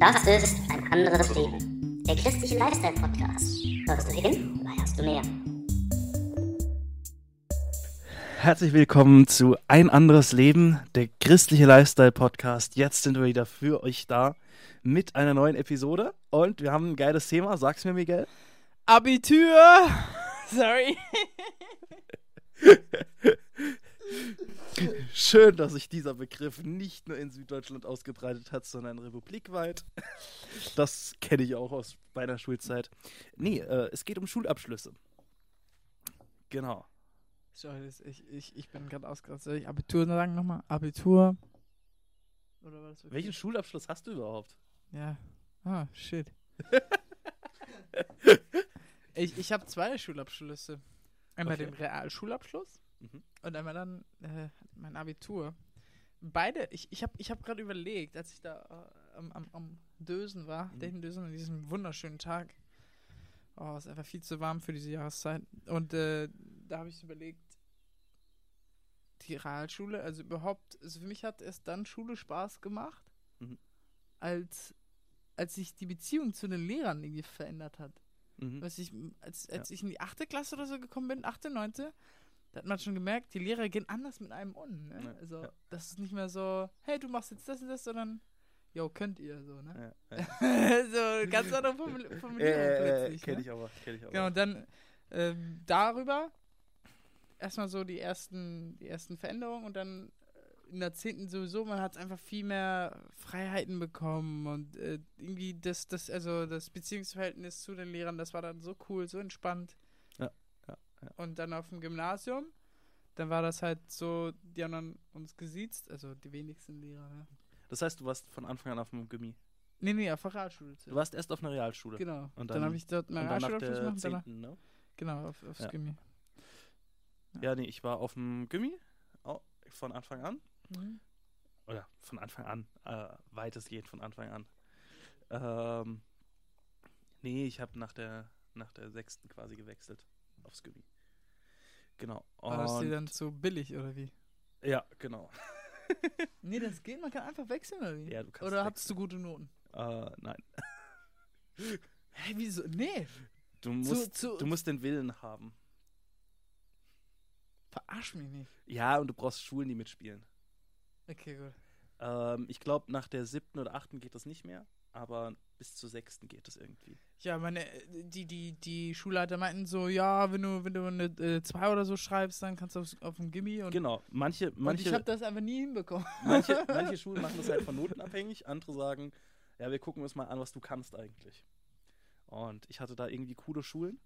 Das ist ein anderes Leben. Der christliche Lifestyle-Podcast. Hörst du hin oder hörst du mehr? Herzlich willkommen zu Ein anderes Leben, der christliche Lifestyle-Podcast. Jetzt sind wir wieder für euch da mit einer neuen Episode und wir haben ein geiles Thema. Sag's mir, Miguel. Abitur! Sorry. Schön, dass sich dieser Begriff nicht nur in Süddeutschland ausgebreitet hat, sondern republikweit. Das kenne ich auch aus meiner Schulzeit. Nee, äh, es geht um Schulabschlüsse. Genau. Sorry, ich, ich, ich bin gerade ausgerastet. Soll ich Abitur sagen nochmal? Abitur? Oder war? Welchen Schulabschluss hast du überhaupt? Ja. Ah, shit. ich ich habe zwei Schulabschlüsse. Einmal Okay. den Realschulabschluss Mhm. Und einmal dann äh, mein Abitur. Beide, ich, ich habe ich hab gerade überlegt, als ich da äh, am, am, am Dösen war, Mhm. den Dösen an diesem wunderschönen Tag. Oh, es ist einfach viel zu warm für diese Jahreszeit. Und äh, da habe ich überlegt, die Realschule, also überhaupt, also für mich hat erst dann Schule Spaß gemacht, Mhm. als, als sich die Beziehung zu den Lehrern irgendwie verändert hat. Mhm. Was ich, als, als ich in die achte Klasse oder so gekommen bin, achte, neunte, da hat man schon gemerkt, die Lehrer gehen anders mit einem um. Ne? Ja, also, ja. das ist nicht mehr so, hey, du machst jetzt das und das, sondern, yo, könnt ihr, so, ne? Ja, so, ganz andere Formul Formulierung plötzlich. kenn ne? ich aber, kenn ich aber. Genau, und dann ähm, darüber erstmal so die ersten, die ersten Veränderungen und dann äh, in der zehnten sowieso, man hat einfach viel mehr Freiheiten bekommen und äh, irgendwie das, das, also das Beziehungsverhältnis zu den Lehrern, das war dann so cool, so entspannt. Ja, ja, ja. Und dann auf dem Gymnasium, dann war das halt so, die haben dann uns gesiezt, also die wenigsten Lehrer, ne? Das heißt, du warst von Anfang an auf dem Gimmi. Nee, nee, auf der Realschule. Du warst erst auf einer Realschule. Genau. Und dann, dann- habe ich dort Realschulabschluss der gemacht. Danach, 10., ne? genau, auf, aufs Ja. Gimmi. Ja, nee, ich war auf dem Gimmi au- von Anfang an. Mhm. Oder von Anfang an, äh, weitestgehend von Anfang an. Ähm, nee, ich habe nach der, nach der sechsten quasi gewechselt aufs Gimmi. Genau. War das dir Und- dann zu billig oder wie? ja, genau. Nee, das geht, man kann einfach wechseln oder wie? Ja, du kannst oder hattest wechseln. du gute Noten? Äh, nein. Hä, wieso? Nee, Du musst, zu- du musst den Willen haben. verarsch mich nicht. Ja, und du brauchst Schulen, die mitspielen. Okay, gut. Ähm, ich glaube, nach der siebten oder achten geht das nicht mehr, aber bis zur sechsten geht das irgendwie. Ja, meine, äh, die, die, die Schulleiter meinten so, ja, wenn du, wenn du eine 2 oder so schreibst, dann kannst du auf, auf dem Gimmi und, Genau, manche, und ich manche, habe das einfach nie hinbekommen. manche, manche Schulen machen das halt von Noten abhängig, andere sagen, ja, wir gucken uns mal an, was du kannst eigentlich. Und ich hatte da irgendwie coole Schulen.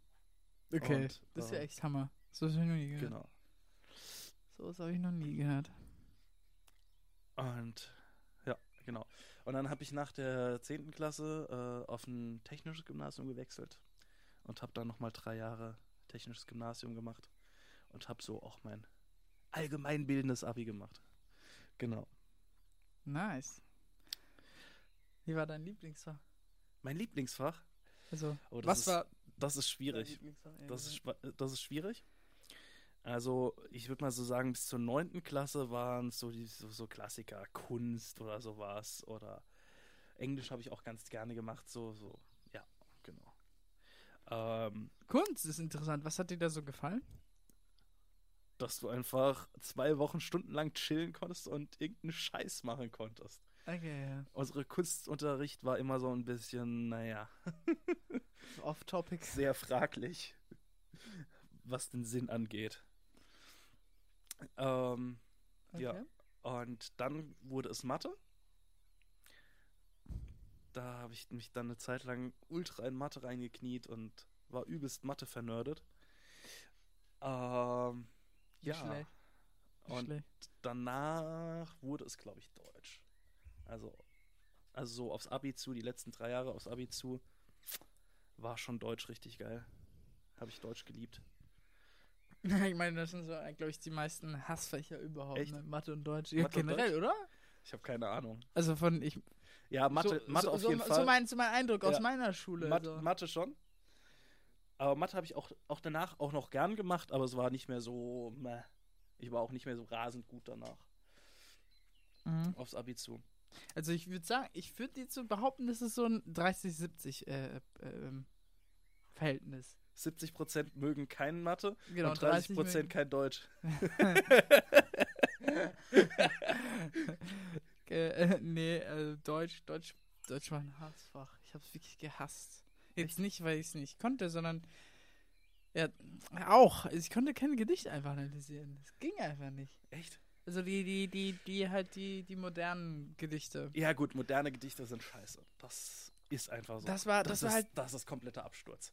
Okay, Und, das ist ja äh, echt Hammer. So habe ich noch nie gehört. Genau. So was habe ich noch nie gehört. Und genau. Und dann habe ich nach der 10. Klasse äh, auf ein technisches Gymnasium gewechselt und habe dann nochmal drei Jahre technisches Gymnasium gemacht und habe so auch mein allgemeinbildendes Abi gemacht. Genau. Nice. Wie war dein Lieblingsfach? Mein Lieblingsfach, Also, Oh, das was ist war das ist schwierig. Das ist, das ist schwierig. Also, ich würde mal so sagen, bis zur 9. Klasse waren es so, die, so, so Klassiker, Kunst oder sowas. Oder Englisch habe ich auch ganz gerne gemacht. So, so, ja, genau. Ähm, Kunst ist interessant. Was hat dir da so gefallen? dass du einfach zwei Wochen stundenlang chillen konntest und irgendeinen Scheiß machen konntest. Okay, ja. Unsere Kunstunterricht war immer so ein bisschen, naja, Off-Topic. sehr fraglich, was den Sinn angeht. Ähm, Ja. Okay. Und dann wurde es Mathe. Da habe ich mich dann eine Zeit lang ultra in Mathe reingekniet und war übelst Mathe vernördet. Ähm, ja. schlecht. Und schlecht. danach wurde es, glaube ich, Deutsch. Also, also so aufs Abi zu, die letzten drei Jahre aufs Abi zu, war schon Deutsch richtig geil. Habe ich Deutsch geliebt. Ich meine, das sind so, glaube ich, die meisten Hassfächer überhaupt. Echt? Ne? Mathe und Deutsch. Ja, Mathe generell, oder? Ich habe keine Ahnung. Also von ich. Ja, Mathe, so, Mathe so, auf so, jeden so Fall. Mein, so mein Eindruck aus Ja. meiner Schule. Mathe, so. Mathe schon. Aber Mathe habe ich auch, auch danach auch noch gern gemacht, aber es war nicht mehr so. Meh. Ich war auch nicht mehr so rasend gut danach Mhm. aufs Abi zu. Also ich würde sagen, ich würde jetzt so behaupten, das ist so ein 30-70 äh, äh, ähm, Verhältnis. 70% mögen kein Mathe Genau, und 30%, 30 mögen- kein Deutsch. Äh, nee, äh, Deutsch, Deutsch, Deutsch war ein Hassfach. Ich hab's wirklich gehasst. Jetzt nicht, weil ich es nicht konnte, sondern ja, auch. Also Ich konnte kein Gedicht einfach analysieren. Das ging einfach nicht. Echt? Also die, die, die, die halt die, die modernen Gedichte. Ja gut, moderne Gedichte sind scheiße. Das ist einfach so. Das war- das war ist, halt- Das ist kompletter Absturz.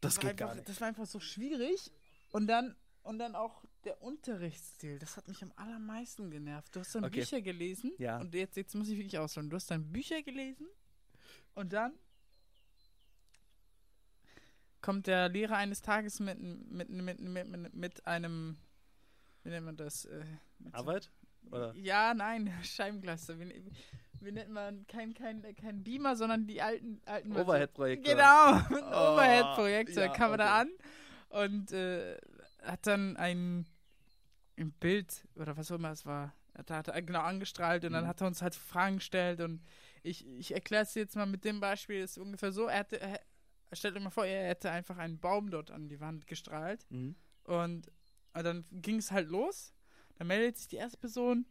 Das, war geht einfach, gar nicht. Das war einfach so schwierig. Und dann, und dann auch der Unterrichtsstil. Das hat mich am allermeisten genervt. Du hast dann Okay. Bücher gelesen. Ja. Und jetzt, jetzt muss ich wirklich ausholen. Du hast dann Bücher gelesen. Und dann kommt der Lehrer eines Tages mit, mit, mit, mit, mit, einem, wie nennt man das? Äh, Arbeit? Oder? Ja, nein, Scheibengleister. Wie, nennt man kein, kein, kein Beamer, sondern die alten, alten Versionen. Overhead-Projektor. Genau, Oh, Overhead-Projektor ja, kam er da okay. an und äh, hat dann ein, ein Bild oder was auch immer es war, hat, hat er genau angestrahlt und dann Mhm. hat er uns halt Fragen gestellt und ich, ich erkläre es jetzt mal mit dem Beispiel, ist ungefähr so, er hatte, er, stellt euch mal vor, er hätte einfach einen Baum dort an die Wand gestrahlt Mhm. und, und dann ging es halt los. Dann meldet sich die erste Person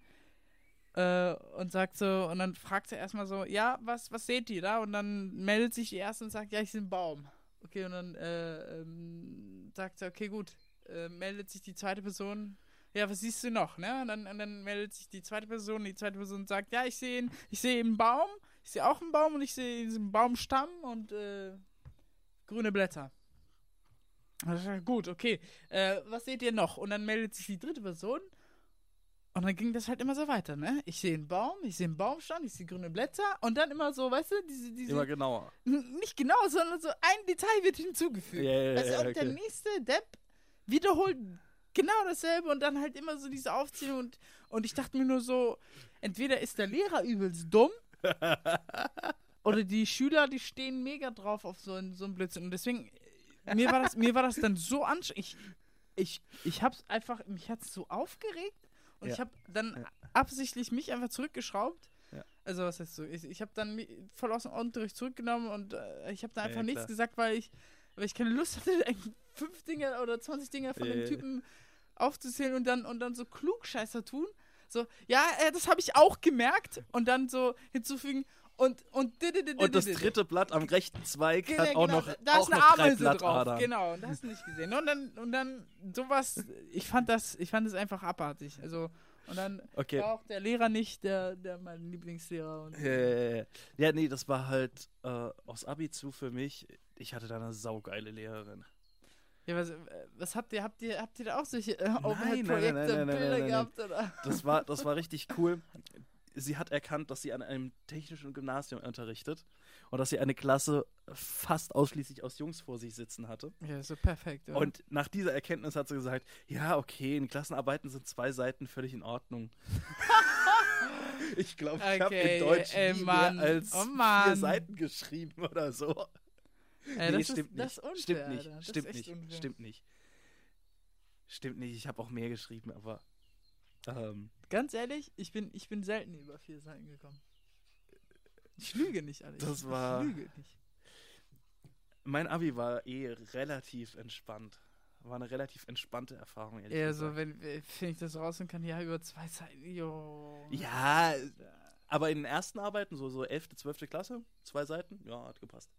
äh, und sagt so, und dann fragt er erstmal so, ja, was, was seht ihr da? Und dann meldet sich die erste und sagt, ja, ich sehe einen Baum. Okay, und dann äh, ähm, sagt er, okay, gut. Äh, meldet sich die zweite Person, ja, was siehst du noch? Ne? Und, dann, und dann meldet sich die zweite Person, die zweite Person sagt, ja, ich sehe ich sehe einen Baum, ich sehe auch einen Baum und ich sehe diesen Baumstamm und äh, grüne Blätter. Gut, okay. Äh, was seht ihr noch? Und dann meldet sich die dritte Person. Und dann ging das halt immer so weiter, ne? Ich sehe einen Baum, ich sehe einen Baumstamm, ich sehe grüne Blätter und dann immer so, weißt du, diese, diese Immer genauer. Nicht genau, sondern so ein Detail wird hinzugefügt. Ja, weißt du, ja, und der okay. nächste Depp wiederholt genau dasselbe und dann halt immer so diese Aufzählung und, und ich dachte mir nur so, entweder ist der Lehrer übelst dumm oder die Schüler, die stehen mega drauf auf so einen, so einen Blödsinn. Und deswegen, mir war das, mir war das dann so anstrengend. Ich, ich, ich hab's einfach, mich hat's so aufgeregt und Ja. ich habe dann Ja. absichtlich mich einfach zurückgeschraubt. Ja. Also was heißt so? Ich, ich habe dann voll aus dem Unterricht zurückgenommen und äh, ich habe da einfach nichts gesagt, weil ich, weil ich keine Lust hatte, fünf Dinge oder 20 Dinge von dem. Typen aufzuzählen und dann und dann so klugscheißer tun. So, ja, äh, das habe ich auch gemerkt und dann so hinzufügen und und Und das dritte Blatt am rechten Zweig Genau, hat auch genau, noch, da auch ist eine noch drei drauf. Genau, und das hast du nicht gesehen. Und dann und dann sowas, ich fand das, ich fand es einfach abartig. Also und dann Okay. war auch der Lehrer nicht der, der mein Lieblingslehrer. Und, Ja, ja, ja. ja, nee, das war halt äh, aus Abi zu für mich. Ich hatte da eine saugeile Lehrerin. Ja, was, was habt ihr? Habt ihr, habt ihr da auch solche äh, Overhead-Projekte, nein, nein, Bilder nein, nein. gehabt? Oder? Das war, das war richtig cool. Sie hat erkannt, dass sie an einem technischen Gymnasium unterrichtet und dass sie eine Klasse fast ausschließlich aus Jungs vor sich sitzen hatte. Ja, so perfekt. Ja. Und nach dieser Erkenntnis hat sie gesagt, ja, okay, in Klassenarbeiten sind zwei Seiten völlig in Ordnung. ich glaube, ich habe Okay, in Deutsch ey, nie Mann. mehr als Oh, vier. Seiten geschrieben oder so. äh, nee, das stimmt ist, nicht. unfair, stimmt nicht. Das Stimmt nicht. unfair. Stimmt nicht. Stimmt nicht. Ich habe auch mehr geschrieben, aber ähm, Ganz ehrlich, ich bin, ich bin selten über vier Seiten gekommen. Ich lüge nicht, Alex. Das ich war- lüge nicht. mein Abi war eh relativ entspannt. War eine relativ entspannte Erfahrung, ehrlich gesagt. so, wenn, wenn ich das rausfinden kann, ja, über zwei Seiten, jo. Ja, aber in den ersten Arbeiten, so, so 11., 12. Klasse, zwei Seiten, ja, hat gepasst.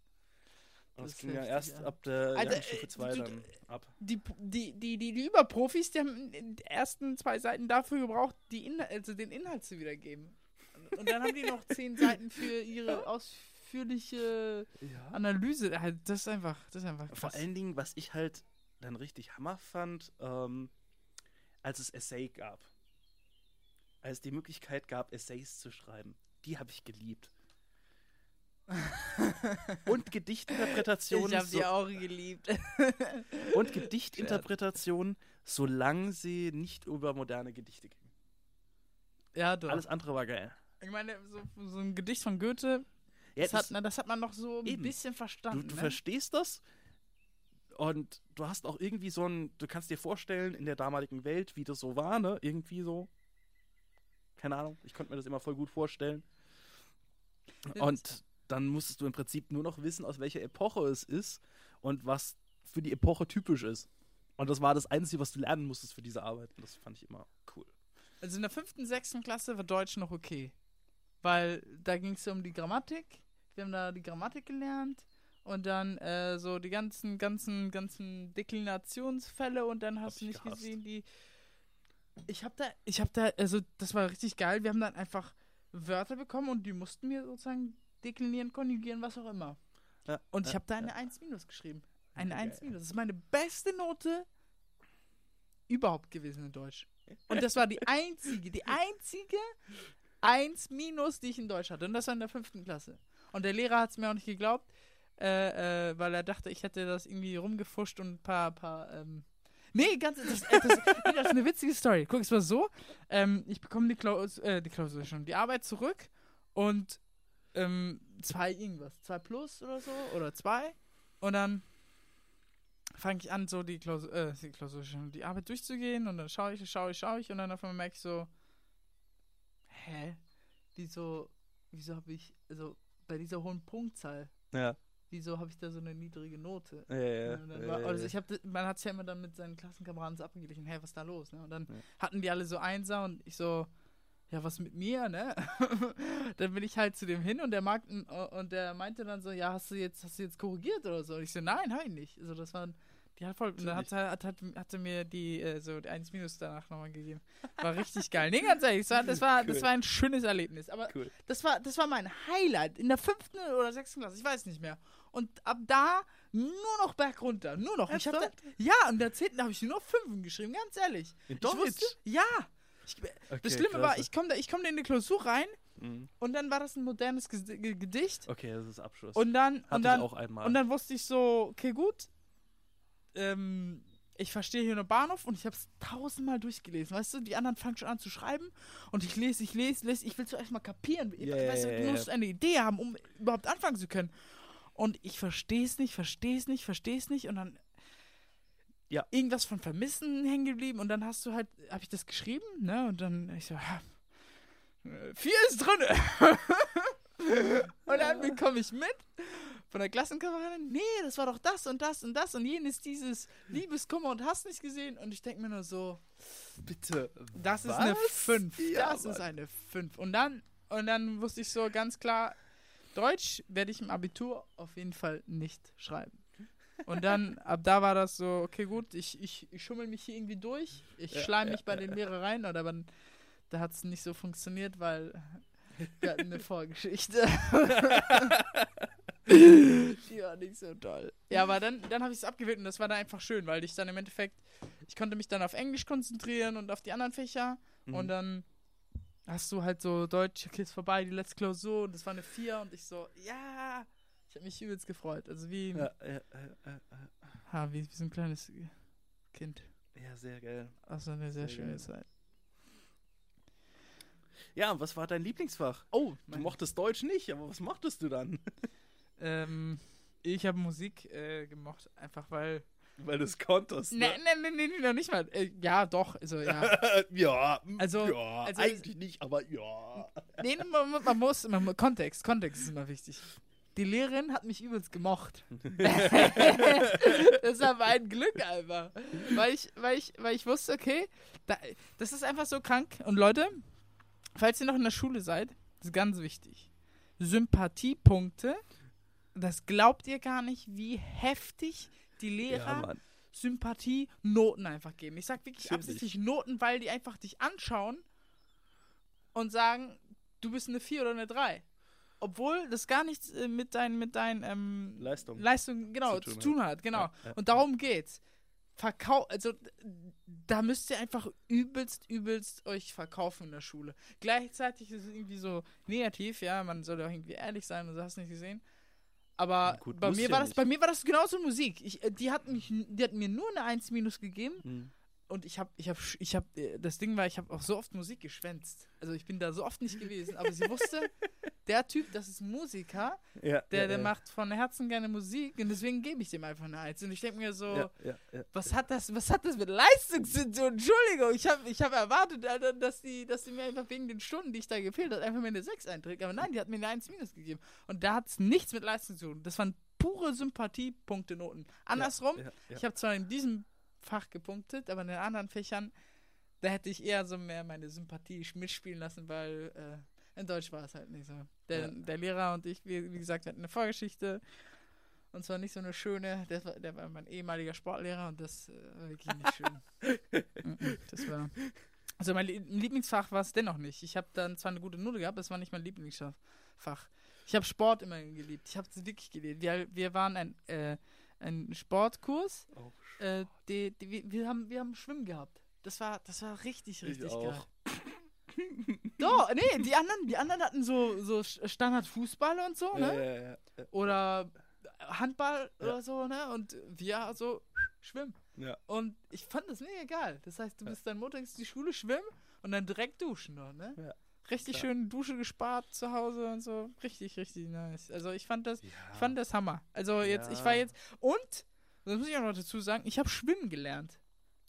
Das das ging ja erst ja. ab der Alter, Stufe äh, 2 du- dann ab. Die, die, die, die, die Überprofis, die haben den ersten zwei Seiten dafür gebraucht, die Inhal also den Inhalt zu wiedergeben. Und dann haben die noch zehn Seiten für ihre ausführliche Ja. Analyse. Halt, Das ist einfach, das ist einfach krass. Vor allen Dingen, was ich halt dann richtig Hammer fand, ähm, als es Essay gab. Als es die Möglichkeit gab, Essays zu schreiben. Die habe ich geliebt. Und Gedichtinterpretationen. ich habe so, die auch geliebt. und Gedichtinterpretationen, solange sie nicht über moderne Gedichte gingen. ja, doch. Alles andere war geil. ich meine, so, so ein Gedicht von Goethe, Ja, das, das- hat, na, das hat man noch so ein Eben. bisschen du, verstanden. du ne? verstehst das und du hast auch irgendwie so ein, du kannst dir vorstellen, in der damaligen Welt, wie das so war, ne? Irgendwie so. Keine Ahnung, ich konnte mir das immer voll gut vorstellen. Und dann musstest du im Prinzip nur noch wissen, aus welcher Epoche es ist und was für die Epoche typisch ist. Und das war das Einzige, was du lernen musstest für diese Arbeit. Und das fand ich immer cool. Also in der fünften, sechsten Klasse war Deutsch noch okay. Weil da ging es um die Grammatik. Wir haben da die Grammatik gelernt. Und dann äh, so die ganzen, ganzen, ganzen Deklinationsfälle. Und dann hast Hab du ich nicht gehasst. gesehen, die. Ich hab da, ich hab da, also das war richtig geil. Wir haben dann einfach Wörter bekommen und die mussten mir sozusagen deklinieren, konjugieren, was auch immer. Ja, Und ich habe da eine 1 minus geschrieben. Eine Geil. 1 minus. Das ist meine beste Note überhaupt gewesen in Deutsch. Und das war die einzige, die einzige 1 minus, die ich in Deutsch hatte. Und das war in der fünften Klasse. Und der Lehrer hat es mir auch nicht geglaubt, äh, äh, weil er dachte, ich hätte das irgendwie rumgefuscht und ein paar, paar, ähm, Nee, ganz, das, das, das ist eine witzige Story. Guck, es war so, ähm, ich bekomme die Klausur, äh, die Klausur schon, die Arbeit zurück und ähm, zwei irgendwas, zwei plus oder so, oder zwei. Und dann fange ich an, so die Klausur, äh, die Klausur schon, die Arbeit durchzugehen und dann schaue ich, schaue ich, schaue ich und dann auf einmal merke ich so, hä? Wieso, wieso habe ich, also bei dieser hohen Punktzahl, Ja. wieso habe ich da so eine niedrige Note? Ja, ja, war, also ich hab, das- man hat es ja immer dann mit seinen Klassenkameraden so abgeglichen, hey, was ist da los? Ne? Und dann hatten die alle so Einser und ich so, ja, was mit mir, ne? dann bin ich halt zu dem hin und der mag und der meinte dann so, ja, hast du jetzt, hast du jetzt korrigiert oder so? Und ich so, nein, ich nicht. Also das war die hat voll, und dann hat, hat, hat, hatte mir die äh, so die 1 Minus danach nochmal gegeben. War richtig geil. Nee, ganz ehrlich, das war, das war, das Cool. war ein schönes Erlebnis. Aber Cool. das war, das war mein Highlight in der fünften oder sechsten Klasse, ich weiß nicht mehr. Und ab da nur noch bergunter, nur noch. Ich hab da, ja, in der zehnten habe ich nur noch Fünfen geschrieben, ganz ehrlich. In Ich wusste, ja. Ich, Okay, das Schlimme war, klasse. ich komme da, ich komm da in die Klausur rein Mhm. und dann war das ein modernes Gedicht. Okay, das ist Abschluss. Und dann, Hatte und dann, auch einmal. und dann wusste ich so, okay, gut. Ähm, ich verstehe hier nur Bahnhof und ich habe es tausendmal durchgelesen. Weißt du, die anderen fangen schon an zu schreiben und ich lese, ich lese, lese. Ich will zuerst mal kapieren. Ja, weißt du, du musst eine Idee haben, um überhaupt anfangen zu können. Und ich verstehe es nicht, verstehe es nicht, verstehe es nicht. Und dann Ja. irgendwas von Vermissen hängen geblieben. Und dann hast du halt, habe ich das geschrieben, ne? Und dann ich so, ja, vier ist drinne. und dann bekomme ich mit von der Klassenkameradin, nee, das war doch das und das und das und jenes dieses Liebeskummer und hast nicht gesehen. Und ich denke mir nur so, Bitte. das ist was? eine 5. Ja, das ist Mann. eine 5. Und dann, und dann wusste ich so ganz klar, Deutsch werde ich im Abitur auf jeden Fall nicht schreiben. Und dann, ab da war das so, okay, gut, ich, ich, ich schummel mich hier irgendwie durch. Ich Ja, schleim ja, mich bei ja, den Lehrer rein, oder aber da hat es nicht so funktioniert, weil wir hatten eine Vorgeschichte. Die war nicht so toll. Ja, aber dann, dann habe ich es abgewählt und das war dann einfach schön, weil ich dann im Endeffekt, ich konnte mich dann auf Englisch konzentrieren und auf die anderen Fächer Mhm. und dann hast du halt so Deutsch, okay, ist vorbei, die letzte Klausur und das war eine 4 und ich so, ja, ich habe mich übelst gefreut. Also wie, Ja, ja, ja, ja, ha, wie, wie so ein kleines Kind. ja, sehr geil. Also eine sehr Sehr schöne geil. Zeit. Ja, und was war dein Lieblingsfach? Oh, Du mochtest Deutsch nicht, aber was mochtest du dann? ähm, ich habe Musik äh, gemocht, einfach weil. Weil du es konntest. Ne, Ne? ne, ne, ne, noch nicht mal. Äh, ja, doch, also ja. ja, Also- ja, also- eigentlich nicht, aber ja. Nee, man, man- muss, man, muss- Kontext, Kontext ist immer wichtig. Die Lehrerin hat mich übelst gemocht. das war mein Glück einfach. Weil ich, weil ich, weil ich wusste, okay, da, das ist einfach so krank. Und Leute, falls ihr noch in der Schule seid, das ist ganz wichtig. Sympathiepunkte, das glaubt ihr gar nicht, wie heftig die Lehrer Ja. Sympathie Noten einfach geben. Ich sag wirklich Natürlich. absichtlich Noten, weil die einfach dich anschauen und sagen, du bist eine 4 oder eine 3. Obwohl das gar nichts äh, mit deinen mit deinen ähm, Leistung. Leistungen genau Zu zu tun tun, hat, genau. Ja, ja. Und darum geht's. Verkau also da müsst ihr einfach übelst, übelst euch verkaufen in der Schule. Gleichzeitig ist es irgendwie so negativ, ja, man soll auch irgendwie ehrlich sein und so hast du nicht gesehen. Aber Gut, bei mir ja war das, nicht. bei mir war das genauso Musik. Ich, äh, die hat mich, die hat mir nur eine 1 minus gegeben Mhm. Und ich habe, ich habe, ich habe, das Ding war, ich habe auch so oft Musik geschwänzt. Also ich bin da so oft nicht gewesen, aber sie wusste, der Typ, das ist Musiker, Ja, der, ja, der ja. macht von Herzen gerne Musik und deswegen gebe ich dem einfach eine Eins. Und ich denke mir so, was hat das, was hat das mit Leistung zu tun? Entschuldigung, ich habe ich hab erwartet, Alter, dass die, dass die mir einfach wegen den Stunden, die ich da gefehlt hat, einfach mir eine 6 einträgt. Aber nein, die hat mir eine 1 minus gegeben. Und da hat es nichts mit Leistung zu tun. Das waren pure Sympathie-Punkte-Noten. Andersrum, Ja, ja. ich habe zwar in diesem Fach gepunktet, aber in den anderen Fächern, da hätte ich eher so mehr meine Sympathie mitspielen lassen, weil äh, in Deutsch war es halt nicht so. Der, Ja. der Lehrer und ich, wie, wie gesagt, hatten eine Vorgeschichte. Und zwar nicht so eine schöne, der war, der war mein ehemaliger Sportlehrer und das äh, war wirklich nicht schön. Mhm, das war. Also mein Lie- Lieblingsfach war es dennoch nicht. Ich habe dann zwar eine gute Note gehabt, das war nicht mein Lieblingsfach. Ich habe Sport immer geliebt. Ich habe es wirklich geliebt. Wir, wir waren ein, äh, ein Sportkurs. Auch Äh, die, die, wir, haben, wir haben Schwimmen gehabt. Das war, das war richtig, Ich richtig auch. geil. Doch, nee, die anderen, die anderen hatten so, so Standard-Fußball und so, ne? ja, ja, ja. Oder Handball oder so, ne? Und wir so schwimmen. Ja. Und ich fand das mega geil. Das heißt, du bist dann montags die Schule schwimmen und dann direkt duschen ne? Ja. Richtig Klar. schön Dusche gespart zu Hause und so. Richtig, richtig nice. Also ich fand das, Ja. ich fand das Hammer. Also jetzt, ich war Ja. jetzt und das muss ich auch noch dazu sagen, ich habe schwimmen gelernt.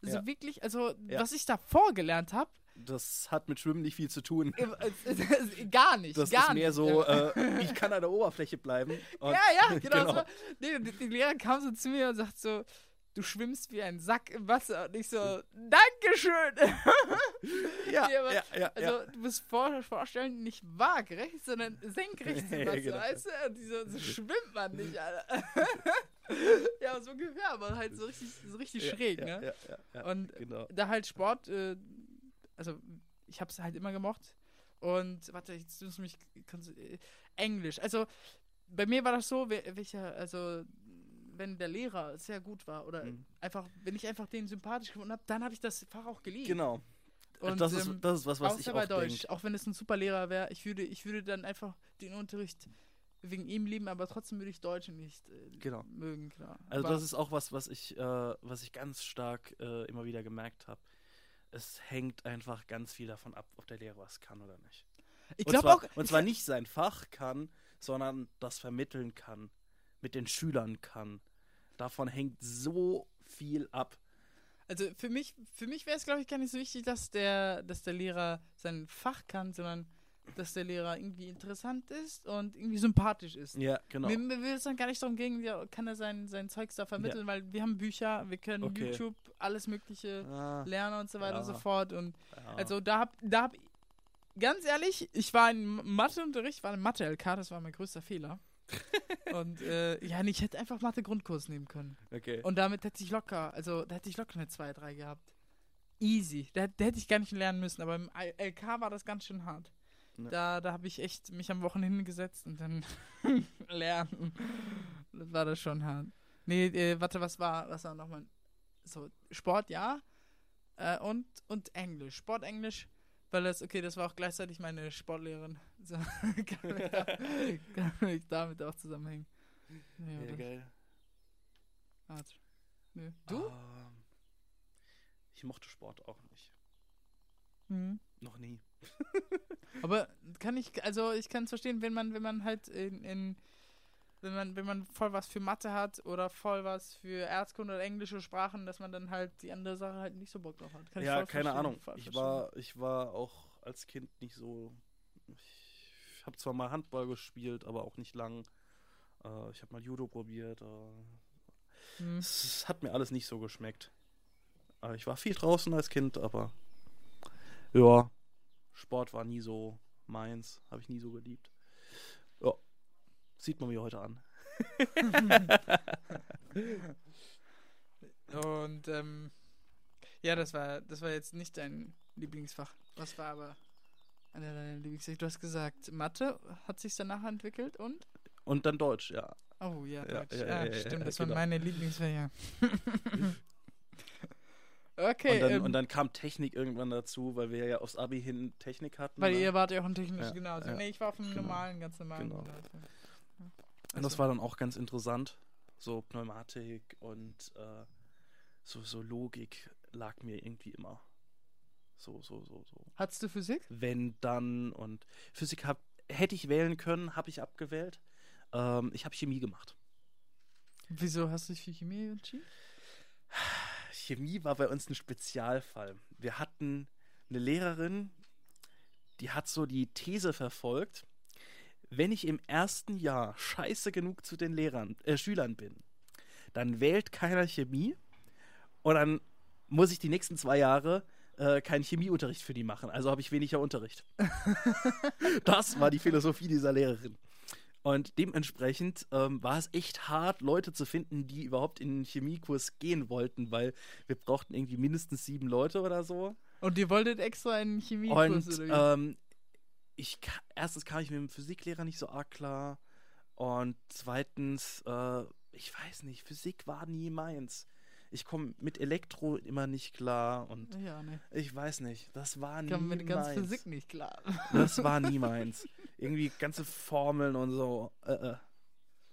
Also Ja. wirklich, also Ja. was ich davor gelernt habe, Das hat mit Schwimmen nicht viel zu tun. gar nicht, Das gar ist mehr nicht. so, äh, ich kann an der Oberfläche bleiben. Ja, ja, genau. genau. So. Nee, die, die Lehrer kam so zu mir und sagt so, du schwimmst wie ein Sack im Wasser. Und ich so, Dankeschön. Ja, Nee, aber- ja, ja, Also ja. du musst vor, vorstellen, nicht waagerecht, sondern senkrecht im Wasser, genau. weißt du? Und die so, so schwimmt man nicht, Alter. ja, so ungefähr, aber halt so richtig, so richtig schräg, ne? Ja, ja, ja, Und genau. da halt Sport, äh, also ich hab's halt immer gemocht. Und warte, jetzt muss mich konz- äh, Englisch. Also bei mir war das so, welcher, also wenn der Lehrer sehr gut war oder Mhm. einfach, wenn ich einfach den sympathisch gefunden habe, dann habe ich das Fach auch geliebt. Genau. Und, das, ist, ähm, das ist was, was ich auch Deutsch, denke. auch wenn es ein super Lehrer wäre, ich würde, ich würde dann einfach den Unterricht wegen ihm lieben, aber trotzdem würde ich Deutsche nicht äh, Genau. mögen, klar. Also aber, das ist auch was, was ich, äh, was ich ganz stark äh, immer wieder gemerkt habe. Es hängt einfach ganz viel davon ab, ob der Lehrer was kann oder nicht. ich glaube auch, und zwar nicht sein Fach kann, sondern das vermitteln kann, mit den Schülern kann. Davon hängt so viel ab. Also für mich, für mich wäre es, glaube ich, gar nicht so wichtig, dass der, dass der Lehrer sein Fach kann, sondern dass der Lehrer irgendwie interessant ist und irgendwie sympathisch ist. Ja, genau. Mir, mir will es dann gar nicht darum gehen, ja, kann er sein, sein Zeugs da vermitteln, weil wir haben Bücher, wir können Okay. YouTube, alles Mögliche Ah, lernen und so weiter und so Ja. fort. Und ja. also da hab, da hab, ganz ehrlich, ich war in Matheunterricht, war in Mathe-LK, das war mein größter Fehler. und äh, ja, ich hätte einfach Mathe-Grundkurs nehmen können. okay. Und damit hätte ich locker, also da hätte ich locker eine 2, 3 gehabt. Easy. Da, da hätte ich gar nicht lernen müssen, aber im LK war das ganz schön hart. Ja. Da, da habe ich echt mich am Wochenende hingesetzt und dann lernen. Das war das schon hart. Nee, äh, warte, was war, was war nochmal? So, Sport, ja. Äh, und, und Englisch. Sport, Englisch, weil das, okay, das war auch gleichzeitig meine Sportlehrerin. So, kann, mich da, kann mich damit auch zusammenhängen. Ja, ja, geil. Warte. Nö. Du? Ähm, ich mochte Sport auch nicht. Mhm. Noch nie. Aber kann ich, also ich kann es verstehen, wenn man, wenn man halt in, in wenn man, wenn man voll was für Mathe hat oder voll was für Erzkunde oder englische Sprachen, dass man dann halt die andere Sache halt nicht so Bock drauf hat. Kann ich ja, keine Ahnung. Ich war, ich war auch als Kind nicht so. Ich habe zwar mal Handball gespielt, aber auch nicht lang. Äh, ich habe mal Judo probiert. Äh, Hm. es hat mir alles nicht so geschmeckt. Äh, ich war viel draußen als Kind, aber ja, Sport war nie so meins. Habe ich nie so geliebt. Ja, sieht man mir heute an. Und ähm, ja, das war, das war jetzt nicht dein Lieblingsfach. Was war aber? Du hast gesagt, Mathe hat sich danach entwickelt und? Und dann Deutsch, ja. Oh ja, Deutsch. ja, Ja, ja, ja, stimmt, das genau. waren meine Lieblingsfächer. okay, und, dann, ähm, und dann kam Technik irgendwann dazu, weil wir ja aufs Abi hin Technik hatten. Weil ne? ihr wart ja auch ein technisches Ja, Gymnasium. ja, nee, ich war auf einem genau. normalen, ganz normalen Genau. Gymnasium. Und das Also- war dann auch ganz interessant. So Pneumatik und äh, so, so Logik lag mir irgendwie immer. So, so, so, so. Hattest du Physik? Wenn, dann und Physik hab, hätte ich wählen können, habe ich abgewählt. Ähm, ich habe Chemie gemacht. Wieso hast du dich für Chemie entschieden? Chemie war bei uns ein Spezialfall. Wir hatten eine Lehrerin, die hat so die These verfolgt, wenn ich im ersten Jahr scheiße genug zu den Lehrern, äh, Schülern bin, dann wählt keiner Chemie und dann muss ich die nächsten zwei Jahre äh, keinen Chemieunterricht für die machen. Also habe ich weniger Unterricht. das war die Philosophie dieser Lehrerin. Und dementsprechend ähm, war es echt hart, Leute zu finden, die überhaupt in den Chemiekurs gehen wollten, weil wir brauchten irgendwie mindestens sieben Leute oder so. Und ihr wolltet extra einen Chemiekurs Und oder wie? ähm, ich erstens kam ich mit dem Physiklehrer nicht so arg klar. Und zweitens, äh, ich weiß nicht, Physik war nie meins. Ich komme mit Elektro immer nicht klar und ja, ne. ich weiß nicht, das war Ich nie kam mit ganz. Physik nicht klar. Das war nie meins. Irgendwie ganze Formeln und so, äh, äh,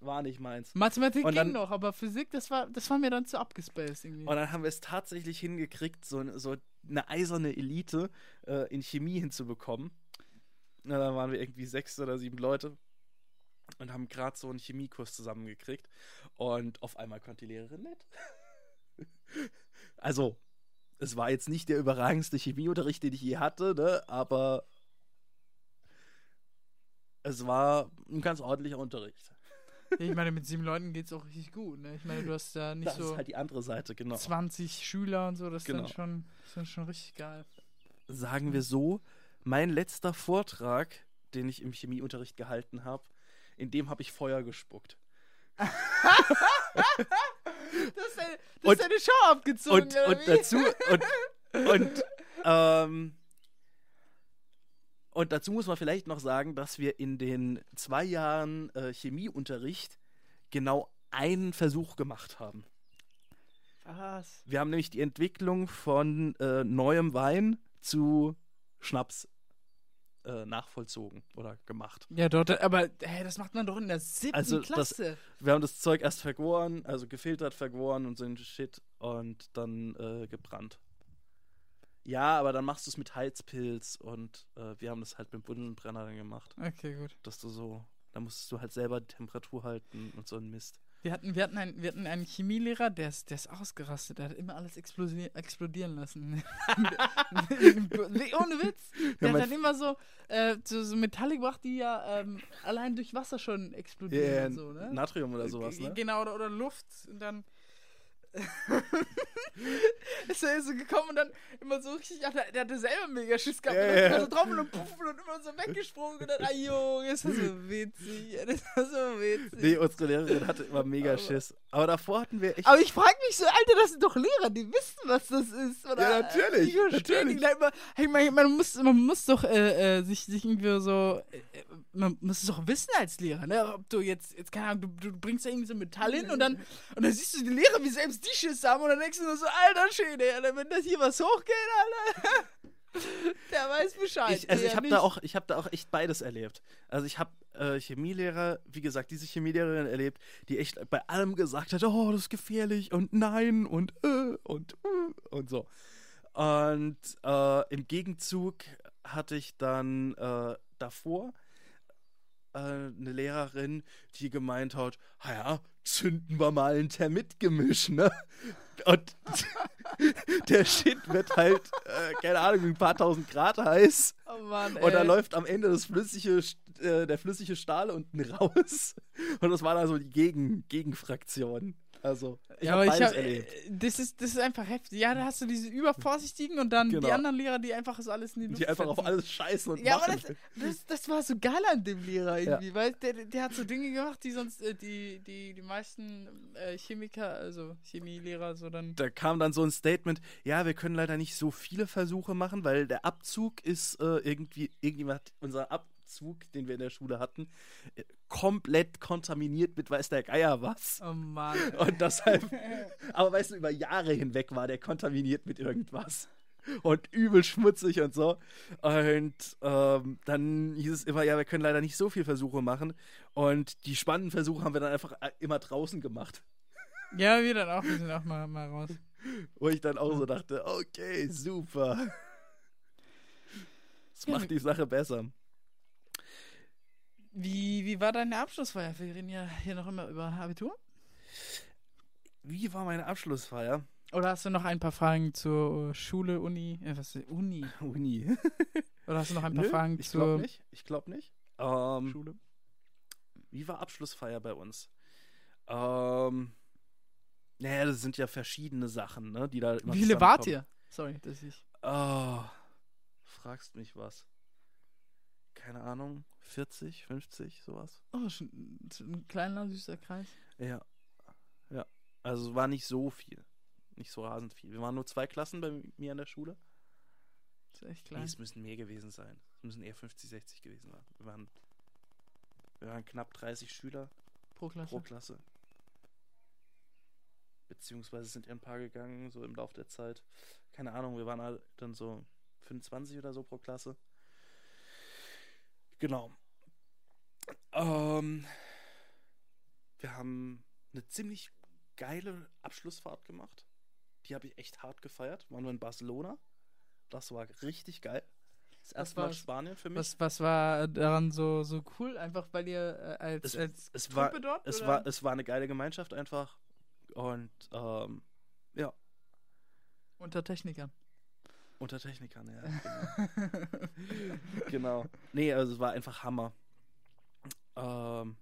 war nicht meins. Mathematik Und dann- ging noch, aber Physik, das war, das war mir dann zu abgespaced irgendwie. Und dann haben wir es tatsächlich hingekriegt, so, so eine eiserne Elite äh, in Chemie hinzubekommen. Na, da waren wir irgendwie sechs oder sieben Leute und haben gerade so einen Chemiekurs zusammengekriegt. Und auf einmal konnte die Lehrerin nicht. also, es war jetzt nicht der überragendste Chemieunterricht, den ich je hatte, ne? aber es war ein ganz ordentlicher Unterricht. ich meine, mit sieben Leuten geht's auch richtig gut, ne? Ich meine, du hast da nicht Das so ist halt die andere Seite, genau. 20 Schüler und so, das ist Genau. dann schon, das ist dann schon richtig geil. sagen wir so, mein letzter Vortrag, den ich im Chemieunterricht gehalten habe, in dem habe ich Feuer gespuckt. Das ist eine, das Und- ist eine Show abgezogen, Und, und dazu und, und ähm, und dazu muss man vielleicht noch sagen, dass wir in den zwei Jahren äh, Chemieunterricht genau einen Versuch gemacht haben. Was? Wir haben nämlich die Entwicklung von äh, neuem Wein zu Schnaps äh, nachvollzogen oder gemacht. Ja, dort, aber hey, das macht man doch in der siebten Also, das- Klasse. Wir haben das Zeug erst vergoren, also gefiltert, vergoren und so ein Shit und dann äh, gebrannt. Ja, aber dann machst du es mit Heizpilz und äh, wir haben das halt mit Bunsenbrenner dann gemacht. Okay, gut. Dass du so, da musstest du halt selber die Temperatur halten und so ein Mist. Wir hatten, wir hatten, einen, wir hatten einen Chemielehrer, der ist, der ist ausgerastet. Der hat immer alles explodi explodieren lassen. Ohne Witz. Der Ja, hat dann immer so, äh, so, so Metalle gebracht, die ja ähm, allein durch Wasser schon explodieren. Und so, ne? Natrium oder sowas, G- ne? Genau, oder, oder Luft. Und dann ist er so gekommen und dann immer so richtig, ach, der, hatte selber mega Schiss gehabt. Ja, und dann immer so drauf und puff und immer so weggesprungen und dann, ah Junge, ist das so witzig. Das war so witzig. Nee, unsere Lehrerin hatte immer mega Aber- Schiss. Aber davor hatten wir echt. Aber ich frage mich so, Alter, das sind doch Lehrer, die wissen, was das ist. Oder? Ja, natürlich, Ich verstehe natürlich. man, hey, man, man, muss, man muss doch äh, äh, sich, sich irgendwie so, äh, äh, man muss es doch wissen als Lehrer, ne? Ob du jetzt, jetzt keine Ahnung, du, du bringst da irgendwie so Metall hin und dann, und dann siehst du die Lehrer, wie selbst die Schiss haben und dann denkst du nur so, alter Schäde, Alter, wenn das hier was hochgeht, Alter. Der weiß Bescheid. Ich, also ich habe da auch, ich habe da auch echt beides erlebt. Also ich habe äh, Chemielehrer, wie gesagt, diese Chemielehrerin erlebt, die echt bei allem gesagt hat, oh, das ist gefährlich und nein und äh, und äh, und so. Und äh, im Gegenzug hatte ich dann äh, davor äh, eine Lehrerin, die gemeint hat, "Ah ja, zünden wir mal ein Termitgemisch, ne? Und der Shit wird halt, äh, keine Ahnung, ein paar tausend Grad heiß. Oh Mann, Und da ey. läuft am Ende das flüssige, äh, der flüssige Stahl unten raus. Und das war dann so die Gegen Gegenfraktion. Also, ich ja, habe aber beides hab, erlebt. äh, das ist, das ist einfach heftig. Ja, da hast du diese übervorsichtigen und dann die Genau. anderen Lehrer, die einfach so alles in die Luft Die einfach auf fetzen. alles scheißen und Ja, aber machen. das, das, das war so geil an dem Lehrer irgendwie, weil der, der hat so Dinge gemacht, die sonst äh, die, die, die meisten äh, Chemiker, also Chemielehrer, so dann. da kam dann so ein Statement, ja, wir können leider nicht so viele Versuche machen, weil der Abzug ist äh, irgendwie, irgendjemand hat unser Abzug, den wir in der Schule hatten, äh, komplett kontaminiert mit weiß der Geier was. Oh Mann. Und deshalb, aber weißt du, über Jahre hinweg war der kontaminiert mit irgendwas. Und übel schmutzig und so. Und ähm, dann hieß es immer, ja, wir können leider nicht so viele Versuche machen. Und die spannenden Versuche haben wir dann einfach äh, immer draußen gemacht. Ja, wir dann auch, wir sind auch mal, mal raus. Wo ich dann auch so dachte, okay, super. Das macht die Sache besser. Wie, wie war deine Abschlussfeier? Wir reden ja hier noch immer über Abitur. Wie war meine Abschlussfeier? Oder hast du noch ein paar Fragen zur Schule, Uni? Äh, was ist Uni? Uni. Oder hast du noch ein paar Nö, Fragen ich glaube zur nicht. Ich glaube nicht. Ähm, Schule? Wie war Abschlussfeier bei uns? Ähm, naja, das sind ja verschiedene Sachen, ne, die da immer Wie viele wart ihr? Sorry, dass ich. Oh, fragst mich was. Keine Ahnung, 40, 50, sowas. Oh, schon ein kleiner, süßer Kreis. Ja. Ja. Also war nicht so viel. Nicht so rasend viel. Wir waren nur zwei Klassen bei mir an der Schule. Das ist echt Nee, klein. es müssen mehr gewesen sein. Es müssen eher 50, 60 gewesen sein. Wir waren, wir waren knapp 30 Schüler Pro Klasse. pro Klasse. Beziehungsweise sind ein paar gegangen, so im Laufe der Zeit. Keine Ahnung, wir waren halt dann so 25 oder so pro Klasse. Genau. Ähm, wir haben eine ziemlich geile Abschlussfahrt gemacht. Die habe ich echt hart gefeiert. Waren wir in Barcelona. Das war richtig geil. Das erste Mal? Spanien für mich. Was, was war daran so, so cool? Einfach weil ihr äh, als, Es- als es war- dort? es oder? war, es war eine geile Gemeinschaft einfach. Und ähm, ja, unter Technikern. Unter Technikern, ja. Genau. genau. Nee, also es war einfach Hammer. Ähm,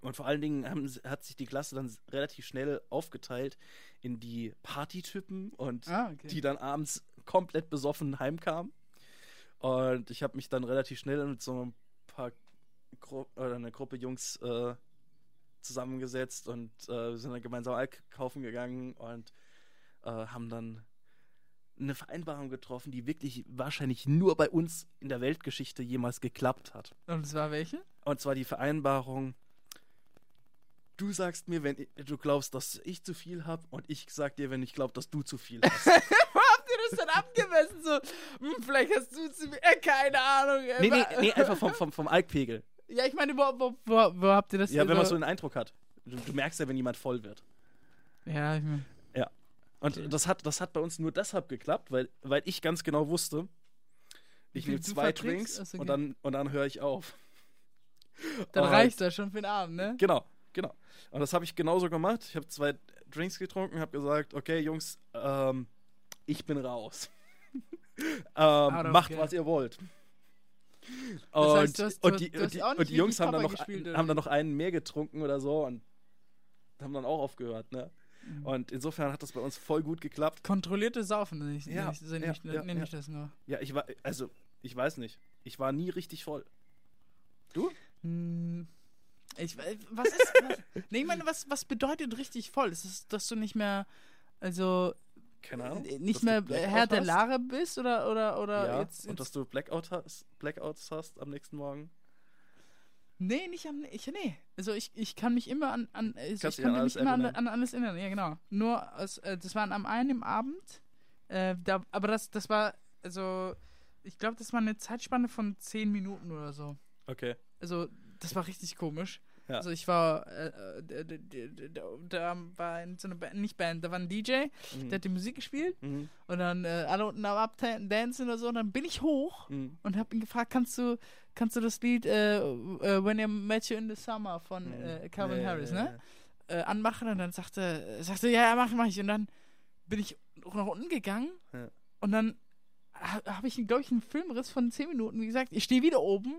und vor allen Dingen haben, hat sich die Klasse dann relativ schnell aufgeteilt in die Partytypen und ah, okay. die dann abends komplett besoffen heimkamen. Und ich habe mich dann relativ schnell mit so ein paar Gru oder eine Gruppe Jungs äh, zusammengesetzt und äh, sind dann gemeinsam Alk kaufen gegangen und äh, haben dann eine Vereinbarung getroffen, die wirklich wahrscheinlich nur bei uns in der Weltgeschichte jemals geklappt hat. Und es war welche? Und zwar die Vereinbarung, du sagst mir, wenn du glaubst, dass ich zu viel habe und ich sag dir, wenn ich glaube, dass du zu viel hast. Wo habt ihr das denn abgemessen? So, hm, vielleicht hast du zu mir, äh, keine Ahnung. äh, Nee, nee, nee, einfach vom, vom, vom Alkpegel. Ja, ich meine, wo, wo, wo, wo habt ihr das Ja, wenn man so so einen Eindruck hat. Du, du merkst ja, wenn jemand voll wird. Ja, ich meine. Und Okay. das, hat, das hat bei uns nur deshalb geklappt, weil, weil ich ganz genau wusste, ich nehme zwei? Drinks Achso, und okay. dann, und dann höre ich auf. Dann Und- reicht das schon für den Abend, ne? Genau, genau. Und das habe ich genauso gemacht. Ich habe zwei Drinks getrunken, habe gesagt, okay, Jungs, ähm, ich bin raus. ähm, macht, care. was ihr wollt. Das Und, heißt, hast- die, und die, und Jungs haben dann, noch, gespielt, haben dann noch einen mehr getrunken oder so und haben dann auch aufgehört. Ne? Mhm. Und insofern hat das bei uns voll gut geklappt. Kontrollierte Saufen, nenne ich, Ja, ich, ja, ich, ja, nenn ich ja. das nur. Ja, ich war, also, ich weiß nicht. Ich war nie richtig voll. Hm, Ich, äh, was ist. Was, nee, ich meine, was, was bedeutet richtig voll? Ist es, dass du nicht mehr. Also. Keine Ahnung. äh, nicht du mehr Herr der. Lage bist? Oder. oder, oder Ja, jetzt, und jetzt dass du Blackout hast, Blackouts hast am nächsten Morgen. Nee, nicht am. Ich, nee. Also ich, ich kann mich immer an. an also Kannst ich an kann mich immer an, erinnern. an alles erinnern. Ja, genau. Nur, aus, äh, das war am einen Abend. Äh, da, aber das, das war. Also. Ich glaube, das war eine Zeitspanne von 10 Minuten oder so. Okay. Also, das war richtig komisch. Ja. Also, ich war. Äh, äh, da war in so eine Band, nicht Band, da war ein DJ, Mhm. der hat die Musik gespielt. Mhm. Und dann äh, alle unten am Abdancen oder so. Und dann bin ich hoch Mhm. und habe ihn gefragt, kannst du, kannst du das Lied äh, äh, When I Met You in the Summer von äh, Calvin Mhm. Ja, Harris, ja, ne? Anmachen und dann sagte, sagte ja, ja, mach, mach ich. Und dann bin ich nach unten gegangen und dann ha, habe ich, glaube ich, einen Filmriss von 10 Minuten. Wie gesagt, ich stehe wieder oben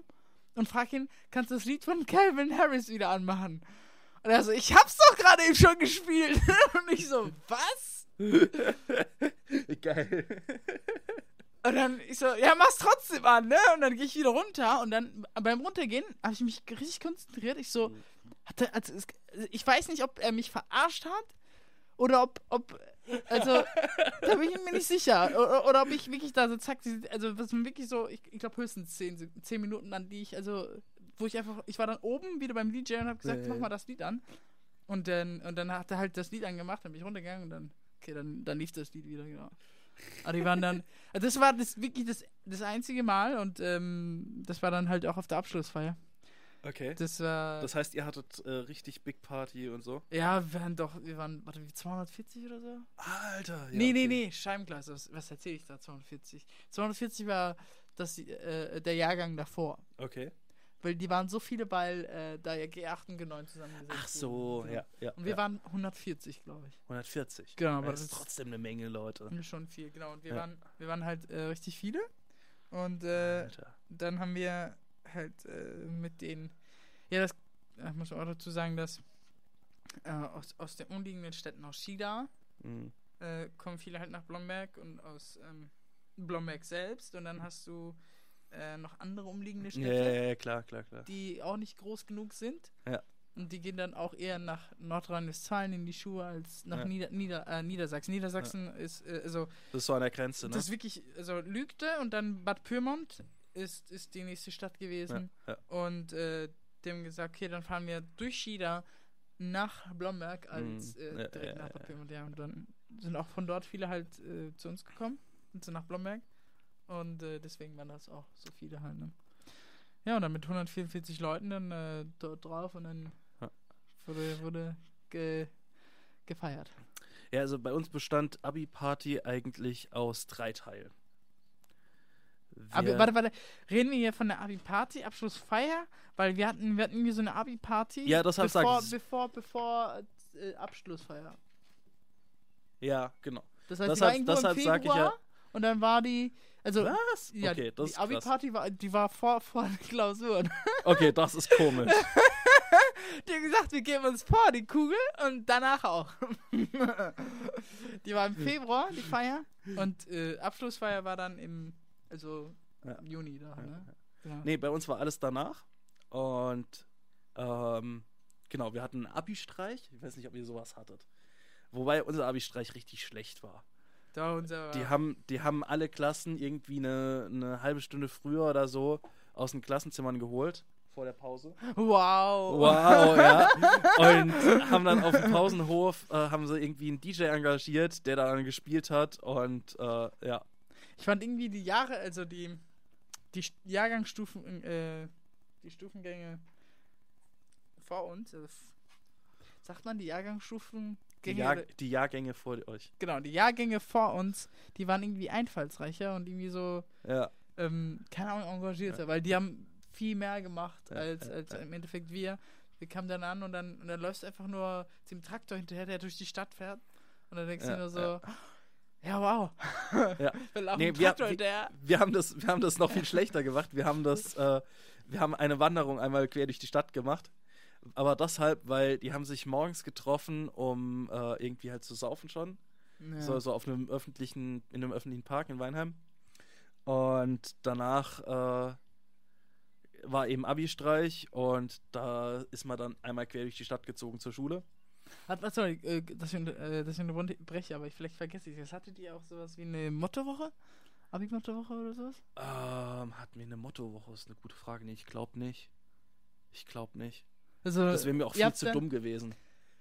und frage ihn, kannst du das Lied von Calvin Harris wieder anmachen? Und er so, ich hab's doch gerade eben schon gespielt. und ich so, was? Geil. Und dann ich so, ja, mach's trotzdem an, ne? Und dann gehe ich wieder runter und dann beim Runtergehen habe ich mich richtig konzentriert. Ich so, hatte, also, ich weiß nicht, ob er mich verarscht hat oder ob, ob also, da bin ich mir nicht sicher. Oder, oder ob ich wirklich da so zack, also das sind wirklich so, ich, ich glaube höchstens zehn, zehn Minuten, an die ich, also, wo ich einfach, ich war dann oben wieder beim DJ und habe gesagt, Ja, mach mal das Lied an. Und dann, und dann hat er halt das Lied angemacht, dann bin ich runtergegangen und dann, okay, dann, dann lief das Lied wieder, genau. Aber die waren dann, also das war das wirklich das, das einzige Mal und ähm, das war dann halt auch auf der Abschlussfeier. Okay. Das war. Das heißt, ihr hattet äh, richtig Big Party und so? ja, wir waren doch, wir waren, warte, wie 240 oder so? Alter. Ja, nee, nee, okay. nee, Scheibenglas. Was, was erzähle ich da? 240. 240 war das, äh, der Jahrgang davor. Okay. Weil die waren so viele, weil äh, da ja G8 und G9 zusammengesetzt Ach so, ja, ja. Und wir ja. waren 140, glaube ich. 140. Genau, aber das ist trotzdem eine Menge Leute. Schon viel, genau. Und wir, Ja. waren, wir waren halt äh, richtig viele. Und äh, Alter. dann haben wir halt äh, mit den. Ja, das äh, muss auch dazu sagen, dass äh, aus, aus den umliegenden Städten, aus Schieda, Mhm. äh, kommen viele halt nach Blomberg und aus ähm, Blomberg selbst. Und dann hast du äh, noch andere umliegende Ja, Städte, ja, ja, klar, klar, klar. die auch nicht groß genug sind. Ja. Und die gehen dann auch eher nach Nordrhein-Westfalen in die Schuhe als nach Ja. Nieder Nieder äh, Niedersachsen. Niedersachsen ist, äh, also, Das ist so an der Grenze, ne? das ist wirklich, also Lügde und dann Bad Pyrmont ist, ist die nächste Stadt gewesen. Ja, ja. Und äh, haben gesagt, okay, dann fahren wir durch Schieda nach Blomberg als Mhm. äh, direkt ja, nach. Ja, und dann sind auch von dort viele halt äh, zu uns gekommen und sind nach Blomberg. Und äh, deswegen waren das auch so viele halt, ne? Ja, und dann mit 144 Leuten dann äh, dort drauf und dann wurde, wurde ge gefeiert. Ja, also bei uns bestand Abi-Party eigentlich aus drei Teilen. Aber warte, warte, reden wir hier von der Abi-Party, Abschlussfeier? Weil wir hatten, wir hatten irgendwie so eine Abi-Party. Ja, sag bevor, ich's. bevor, bevor äh, Abschlussfeier. Ja, genau. Das heißt, Deshalb- die war irgendwo deshalb im Februar ich ja- und dann war die, also Was? ja, okay, das die. Abi-Party war, die war vor, vor Klausuren. Okay, das ist komisch. Die haben gesagt, wir geben uns vor, die Kugel, und danach auch. die war im Februar, die Feier, und äh, Abschlussfeier war dann im, also Ja. im Juni da, ne? Genau. Nee, bei uns war alles danach. Und ähm, genau, wir hatten einen Abi-Streich. Ich weiß nicht, ob ihr sowas hattet. Wobei unser Abi-Streich richtig schlecht war. Da unser, Die haben, die haben alle Klassen irgendwie eine, eine halbe Stunde früher oder so aus den Klassenzimmern geholt. Vor der Pause. wow. Wow, ja. Und haben dann auf dem Pausenhof, äh, haben sie irgendwie einen DJ engagiert, der da dann gespielt hat. Und äh, ja, Ich fand irgendwie die Jahre, also die, die St- Jahrgangsstufen, äh, die Stufengänge vor uns, also sagt man die Jahrgangsstufen? die, Jahr, die Jahrgänge vor euch. genau, die Jahrgänge vor uns, die waren irgendwie einfallsreicher und irgendwie so, Ja, ähm, keine Ahnung, engagierter, weil die haben viel mehr gemacht Ja, als, ja, als ja. im Endeffekt wir. Wir kamen dann an und dann, und dann läufst du einfach nur dem Traktor hinterher, der durch die Stadt fährt. Und dann denkst Ja, du nur so, ja. wow. Ja. Nee, wir- wir- wir haben das, wir haben das noch viel schlechter gemacht. Wir haben das, äh, wir haben eine Wanderung einmal quer durch die Stadt gemacht. Aber deshalb, weil die haben sich morgens getroffen, um äh, irgendwie halt zu saufen schon. Ja. So, so auf einem öffentlichen, in einem öffentlichen Park in Weinheim. Und danach äh, war eben Abi-Streich und da ist man dann einmal quer durch die Stadt gezogen zur Schule. Hat, ich, äh, dass ich, äh, dass ich unterbreche, aber ich, vielleicht vergesse ich es. Hattet ihr auch sowas wie eine Mottowoche? Abi-Mottowoche oder sowas? Ähm, hatten wir eine Mottowoche? Ist eine gute Frage. Nee, ich glaube nicht. Ich glaube nicht. Also, Das wäre mir auch viel zu dumm gewesen.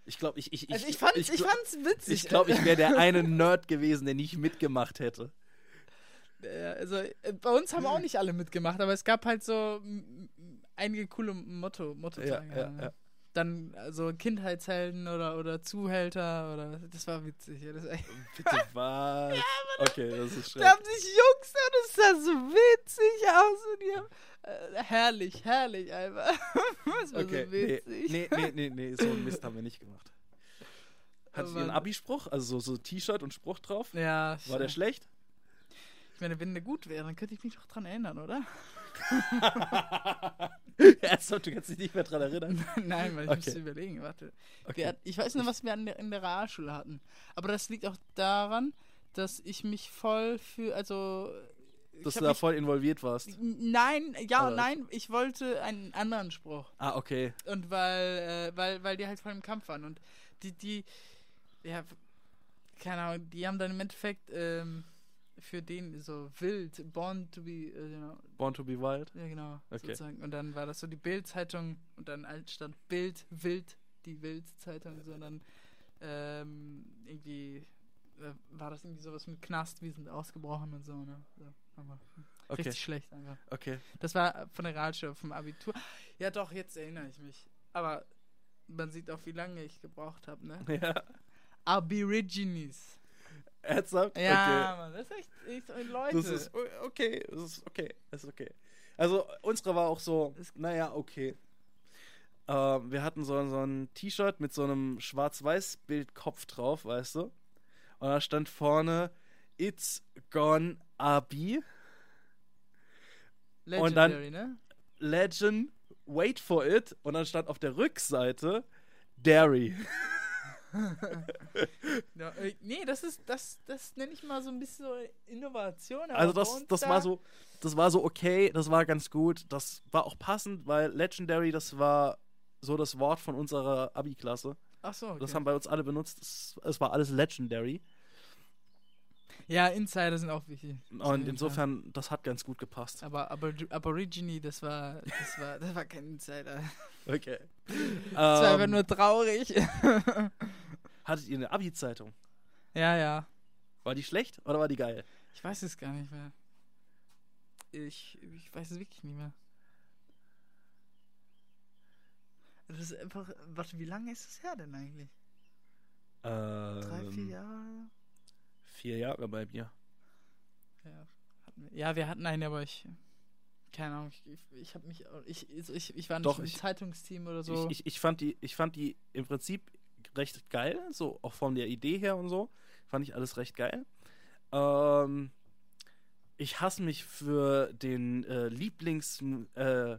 Ich glaube, ich, ich, ich, Also ich, fand's, ich, ich, fand's witzig. ich, glaub, ich wäre der eine Nerd gewesen, der nicht mitgemacht hätte. Also äh, bei uns haben auch nicht alle mitgemacht, aber es gab halt so einige coole Motto, Motto Ja, ja, ja. Dann also Kindheitshelden oder, oder Zuhälter oder das war witzig. Ja, das, Bitte was? okay, das ist da schrecklich. haben sich Jungs und es sah so witzig aus und die haben äh, herrlich, herrlich einfach. das war Okay, so nee, witzig. nee, nee, nee, nee, so einen Mist haben wir nicht gemacht. Hattet ihr einen. Abi-Spruch? Also so, so T-Shirt und Spruch drauf? Ja, War der schlecht? ich meine, wenn der gut wäre, dann könnte ich mich doch dran erinnern, oder? Ernsthaft, du kannst dich nicht mehr dran erinnern? Nein, weil ich Okay. müsste überlegen, warte. Okay. Hat- ich weiß nur, was wir an der, in der Realschule hatten. Aber das liegt auch daran, dass ich mich voll für, also. Dass du da mich, voll involviert warst. Nein, ja, Oder? nein, ich wollte einen anderen Spruch. Ah, okay. Und weil, äh, weil, weil die halt voll im Kampf waren. Und die, die, ja, keine Ahnung, die haben dann im Endeffekt ähm, für den so wild, born to be, äh, genau, Born to be wild. ja genau, Okay. sozusagen. Und dann war das so die Bild-Zeitung und dann stand Bild, Wild, die Wild-Zeitung, sondern ähm, irgendwie äh, war das irgendwie sowas mit Knast, wir sind ausgebrochen und so, ne? So, aber Okay, Richtig schlecht einfach. okay. Das war von der Realschule, vom Abitur. Ja, doch, jetzt erinnere ich mich. Aber man sieht auch, wie lange ich gebraucht habe, ne? Ja. Aborigines. Ernsthaft? Ja, Mann, das ist echt, echt Leute. Okay. Das ist okay, das ist okay, das ist okay. Also, unsere war auch so, naja, okay. Ähm, wir hatten so, so ein T-Shirt mit so einem Schwarz-Weiß-Bildkopf drauf, weißt du? Und da stand vorne, It's gone Abi, und dann- Legendary, ne? Legend, wait for it. Und dann stand auf der Rückseite, Dairy. Ja, äh, nee, das ist, das, das nenne ich mal so ein bisschen so Innovation. Also das, das da- war so, das war so okay, das war ganz gut, das war auch passend, weil Legendary, das war so das Wort von unserer Abi-Klasse. Ach so, okay. Das haben bei uns alle benutzt. Es war alles Legendary. Ja, Insider sind auch wichtig. Und insofern, das hat ganz gut gepasst. Aber, aber Aborigine, das war, das war, das war kein Insider. Okay. Das war einfach ähm, nur traurig. hattet ihr eine Abi-Zeitung? ja, ja. War die schlecht oder war die geil? Ich weiß es gar nicht mehr. Ich, ich weiß es wirklich nicht mehr. Das ist einfach. Warte, wie lange ist das her denn eigentlich? Drei, vier Ähm, Jahre? Vier Jahre bei mir. Ja, wir, ja, wir hatten einen, aber ich. Keine Ahnung, ich, ich, habe mich. Ich, ich, ich war nicht Doch, im ich- Zeitungsteam oder so. Ich, ich, fand die, ich fand die im Prinzip recht geil, so auch von der Idee her und so. Fand ich alles recht geil. Ähm, ich hasse mich für den äh, Lieblings, äh,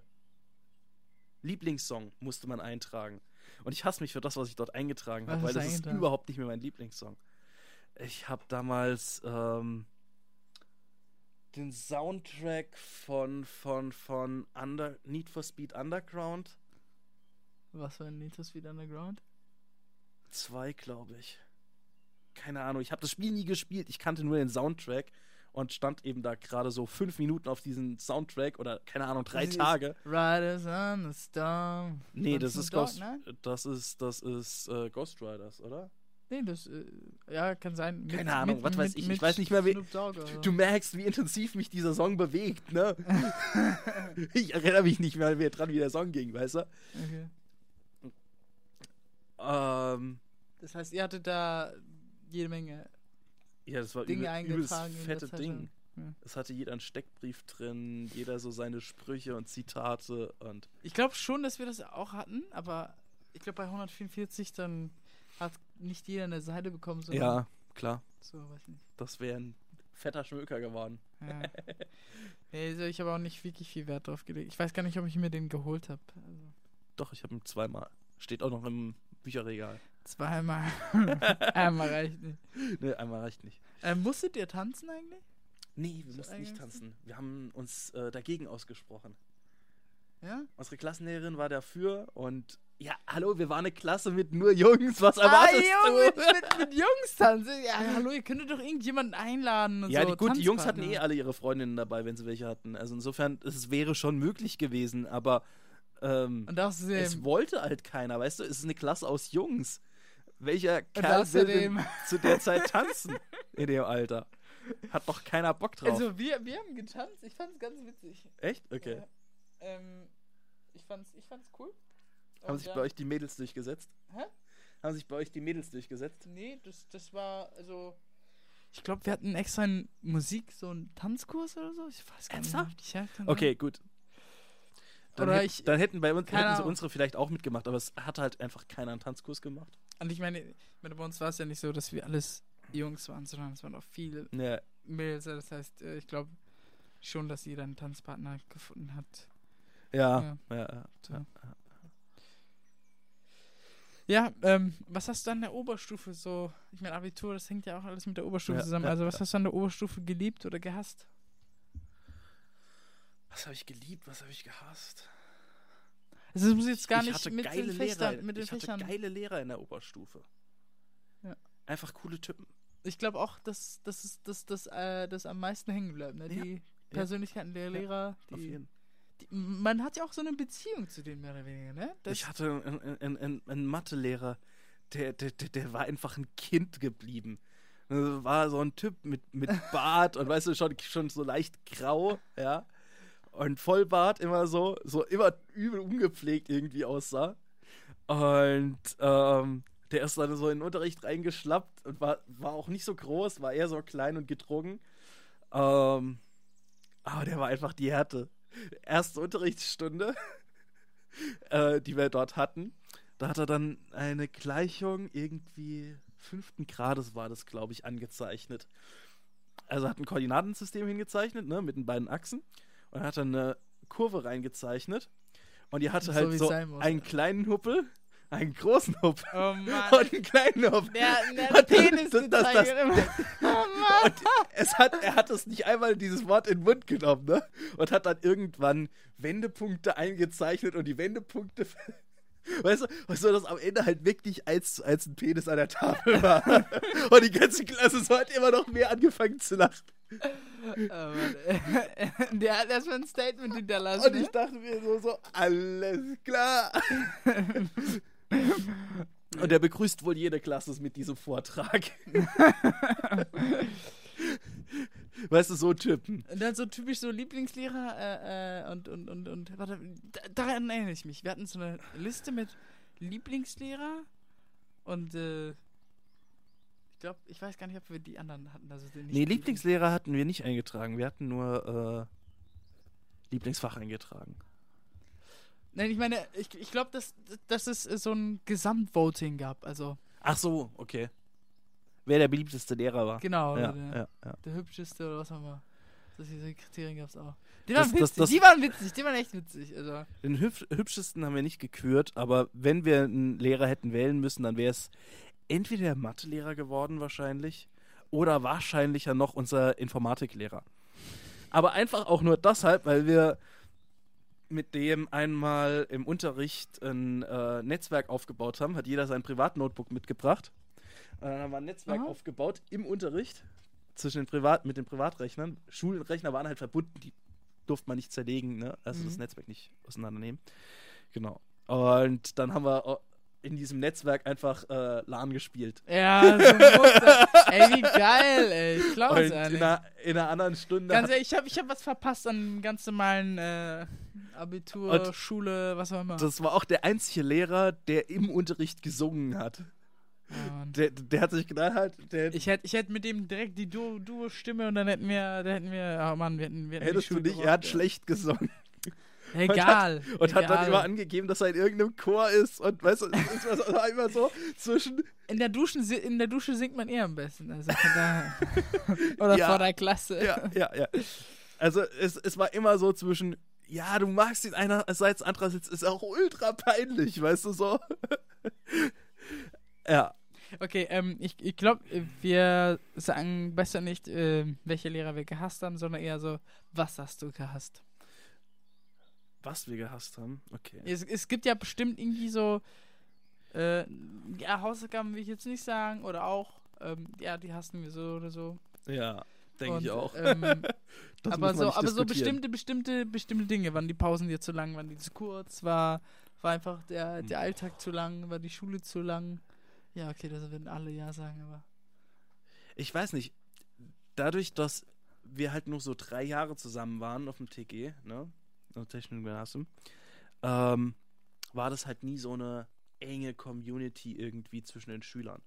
Lieblingssong, musste man eintragen. Und ich hasse mich für das, was ich dort eingetragen habe, weil das ist überhaupt nicht mehr mein Lieblingssong. Ich habe damals ähm, den Soundtrack von, von, von Under, Need for Speed Underground Was war Need for Speed Underground? 2, glaube ich. Keine Ahnung, ich habe das Spiel nie gespielt, ich kannte nur den Soundtrack und stand eben da gerade so fünf Minuten auf diesen Soundtrack oder keine Ahnung, drei ist- Tage. Riders on the Storm. Nee, das ist Ghost, ne? das ist das ist äh, Ghost Riders, oder? Nee, das. Äh, ja, kann sein. Mit, Keine Ahnung, mit, was weiß mit, ich, ich weiß nicht mehr, wie- Dogg. Du merkst, wie intensiv mich dieser Song bewegt, ne? ich erinnere mich nicht mehr mehr dran, wie der Song ging, weißt du? Okay. Ähm, Das heißt, ihr hattet da jede Menge. ja, das war Dinge übel, fette. Ding. Ja. Es hatte jeder einen Steckbrief drin, jeder so seine Sprüche und Zitate und Ich glaube schon, dass wir das auch hatten, aber ich glaube bei 144 dann hat nicht jeder eine Seite bekommen, sondern ja, klar, so, weiß ich nicht. das wäre ein fetter Schmöker geworden. Ja. nee, also ich habe auch nicht wirklich viel Wert drauf gelegt. Ich weiß gar nicht, ob ich mir den geholt habe. Also Doch, ich habe ihn zweimal. Steht auch noch im Bücherregal. zweimal. Einmal reicht nicht. Ne, einmal reicht nicht. Ähm, musstet ihr tanzen eigentlich? Nee, wir So mussten nicht tanzen. Wir haben uns äh, dagegen ausgesprochen. Ja? Unsere Klassenlehrerin war dafür und ja, hallo, wir waren eine Klasse mit nur Jungs. Was erwartest ah, Junge, du? mit, mit Jungs tanzen. Ja, hallo, ihr könntet doch irgendjemanden einladen und Ja, so. die, gut, die Jungs hatten eh alle ihre Freundinnen dabei, wenn sie welche hatten. Also insofern, es wäre schon möglich gewesen, aber ähm, es wollte halt keiner, weißt du? Es ist eine Klasse aus Jungs. Welcher Kerl will denn zu der Zeit tanzen in dem Alter? Hat doch keiner Bock drauf. also wir, wir haben getanzt. Ich fand's ganz witzig. Echt? Okay. Ja. Ähm, ich fand's, ich fand's cool. Haben Und sich ja- bei euch die Mädels durchgesetzt? Hä? Haben sich bei euch die Mädels durchgesetzt? Nee, das, das war, also. Ich glaube, wir hatten extra in Musik so einen Tanzkurs oder so. Ich weiß gar Ernsthaft? nicht. Ja, kann Okay, gut. Dann, Oder hätt, ich- dann hätten bei uns hätten sie unsere vielleicht auch mitgemacht, aber es hat halt einfach keiner einen Tanzkurs gemacht. Und ich meine, ich meine, bei uns war es ja nicht so, dass wir alles Jungs waren, sondern es waren auch viele Ja, Mädels. Das heißt, äh, ich glaube schon, dass jeder einen Tanzpartner gefunden hat. Ja, Ja. ja. ja, ja. Ähm, was hast du an der Oberstufe so? Ich meine, Abitur, das hängt ja auch alles mit der Oberstufe zusammen. also, was hast du an der Oberstufe geliebt oder gehasst? Was habe ich geliebt, was habe ich gehasst? Also, es muss jetzt gar ich nicht mit geile den Fächern, Lehrer, mit den ich hatte Fächern. geile Lehrer in der Oberstufe. Ja. Einfach coole Typen. Ich glaube auch, dass das ist das, das, äh, das am meisten hängen bleibt. Ne? Die Persönlichkeiten der Lehrer. Auf Die, jeden die, man hat ja auch so eine Beziehung zu denen mehr oder weniger, ne? Das, ich hatte einen, einen, einen, einen Mathelehrer, der, der, der, der war einfach ein Kind geblieben. Das war so ein Typ mit, mit Bart und weißt du, schon, schon so leicht grau, ja. Und Vollbart immer so, so immer übel ungepflegt irgendwie aussah. Und ähm, der ist dann so in den Unterricht reingeschlappt und war, war auch nicht so groß, war eher so klein und gedrungen. Ähm, aber der war einfach die Härte. Erste Unterrichtsstunde, äh, die wir dort hatten, da hat er dann eine Gleichung irgendwie fünften Grades war das, glaube ich, angezeichnet. Also hat ein Koordinatensystem hingezeichnet, ne, mit den beiden Achsen. Und hat dann eine Kurve reingezeichnet. Und die hatte So halt so muss, einen kleinen Huppel, einen großen Huppel Oh Mann. und einen kleinen Huppel. Der, der Und das- Penis das- das- das-. Oh Mann. Und es hat, er hat es nicht einmal dieses Wort in den Mund genommen, ne? Und hat dann irgendwann Wendepunkte eingezeichnet und die Wendepunkte. Weißt du, weißt du, dass am Ende halt wirklich eins zu eins ein Penis an der Tafel war. und die ganze Klasse so hat immer noch mehr angefangen zu lachen. Oh Mann. Der hat erstmal ein Statement hinterlassen. Und ich ne? dachte mir so, so, alles klar. Und er begrüßt wohl jede Klasse mit diesem Vortrag. weißt du, so Typen. Und dann so typisch so Lieblingslehrer äh, äh, und, und, und, und, warte, da, daran erinnere ich mich. Wir hatten so eine Liste mit Lieblingslehrer und äh, ich glaube, ich weiß gar nicht, ob wir die anderen hatten. Also nicht Nee, Lieblingslehrer hatten wir nicht eingetragen. Wir hatten nur äh, Lieblingsfach eingetragen. Nein, ich meine, ich, ich glaube, dass, dass es so ein Gesamtvoting gab. Also, Ach so, okay. Wer der beliebteste Lehrer war. genau, Ja, der, ja, ja. der hübscheste oder was auch immer. Das diese Kriterien gab es auch. Die Das- waren das- witzig, das- die waren witzig, die waren echt witzig. Also, Den hübsch hübschesten haben wir nicht gekürt, aber wenn wir einen Lehrer hätten wählen müssen, dann wäre es entweder der Mathelehrer geworden wahrscheinlich oder wahrscheinlicher noch unser Informatiklehrer. Aber einfach auch nur deshalb, weil wir mit dem einmal im Unterricht ein äh, Netzwerk aufgebaut haben, hat jeder sein Privatnotebook mitgebracht. Und dann haben wir ein Netzwerk Aha. aufgebaut im Unterricht zwischen den Privat mit den Privatrechnern. Schulrechner waren halt verbunden, die durfte man nicht zerlegen, ne? also das Mhm. Netzwerk nicht auseinandernehmen. Genau. Und dann haben wir äh, in diesem Netzwerk einfach äh, LAN gespielt. ja, so das. Ey, wie geil, ey. Ich glaube es in ehrlich. einer, in einer anderen Stunde Ganz ehrlich, ich habe ich hab was verpasst an ganz normalen äh, Abitur, Und Schule, was auch immer. das war auch der einzige Lehrer, der im Unterricht gesungen hat. Ja. Der, der hat sich gedacht, halt, der Ich hätte ich hätt mit dem direkt die Du- Duo-Stimme und dann hätten wir, da hätten wir, oh Mann, wir hätten, wir hätten hättest du nicht, er hat ey. schlecht gesungen. Egal. Und hat egal. dann immer angegeben, dass er in irgendeinem Chor ist und weißt du, es war so- war immer so zwischen. in, der Duschen, in der Dusche singt man eher am besten. Also. Oder Ja. vor der Klasse. Ja, ja, ja. Also es, es war immer so zwischen, ja, du magst ihn einerseits, andererseits ist auch ultra peinlich, weißt du so. ja. Okay, ähm, ich, ich glaube, wir sagen besser nicht, äh, welche Lehrer wir gehasst haben, sondern eher so, was hast du gehasst? Was wir gehasst haben, okay. Es, es gibt ja bestimmt irgendwie so, äh, ja, Hausaufgaben will ich jetzt nicht sagen, oder auch, ähm, ja, die hassen wir so oder so. Ja, denke ich auch. Ähm, aber so, aber so bestimmte, bestimmte, bestimmte Dinge, waren die Pausen dir zu lang, waren die zu kurz, war, war einfach der, Hm. der Alltag zu lang, war die Schule zu lang. Ja, okay, das werden alle ja sagen, aber. Ich weiß nicht, dadurch, dass wir halt nur so drei Jahre zusammen waren auf dem TG, ne, auf Technischen Gymnasium, ähm, war das halt nie so eine enge Community irgendwie zwischen den Schülern.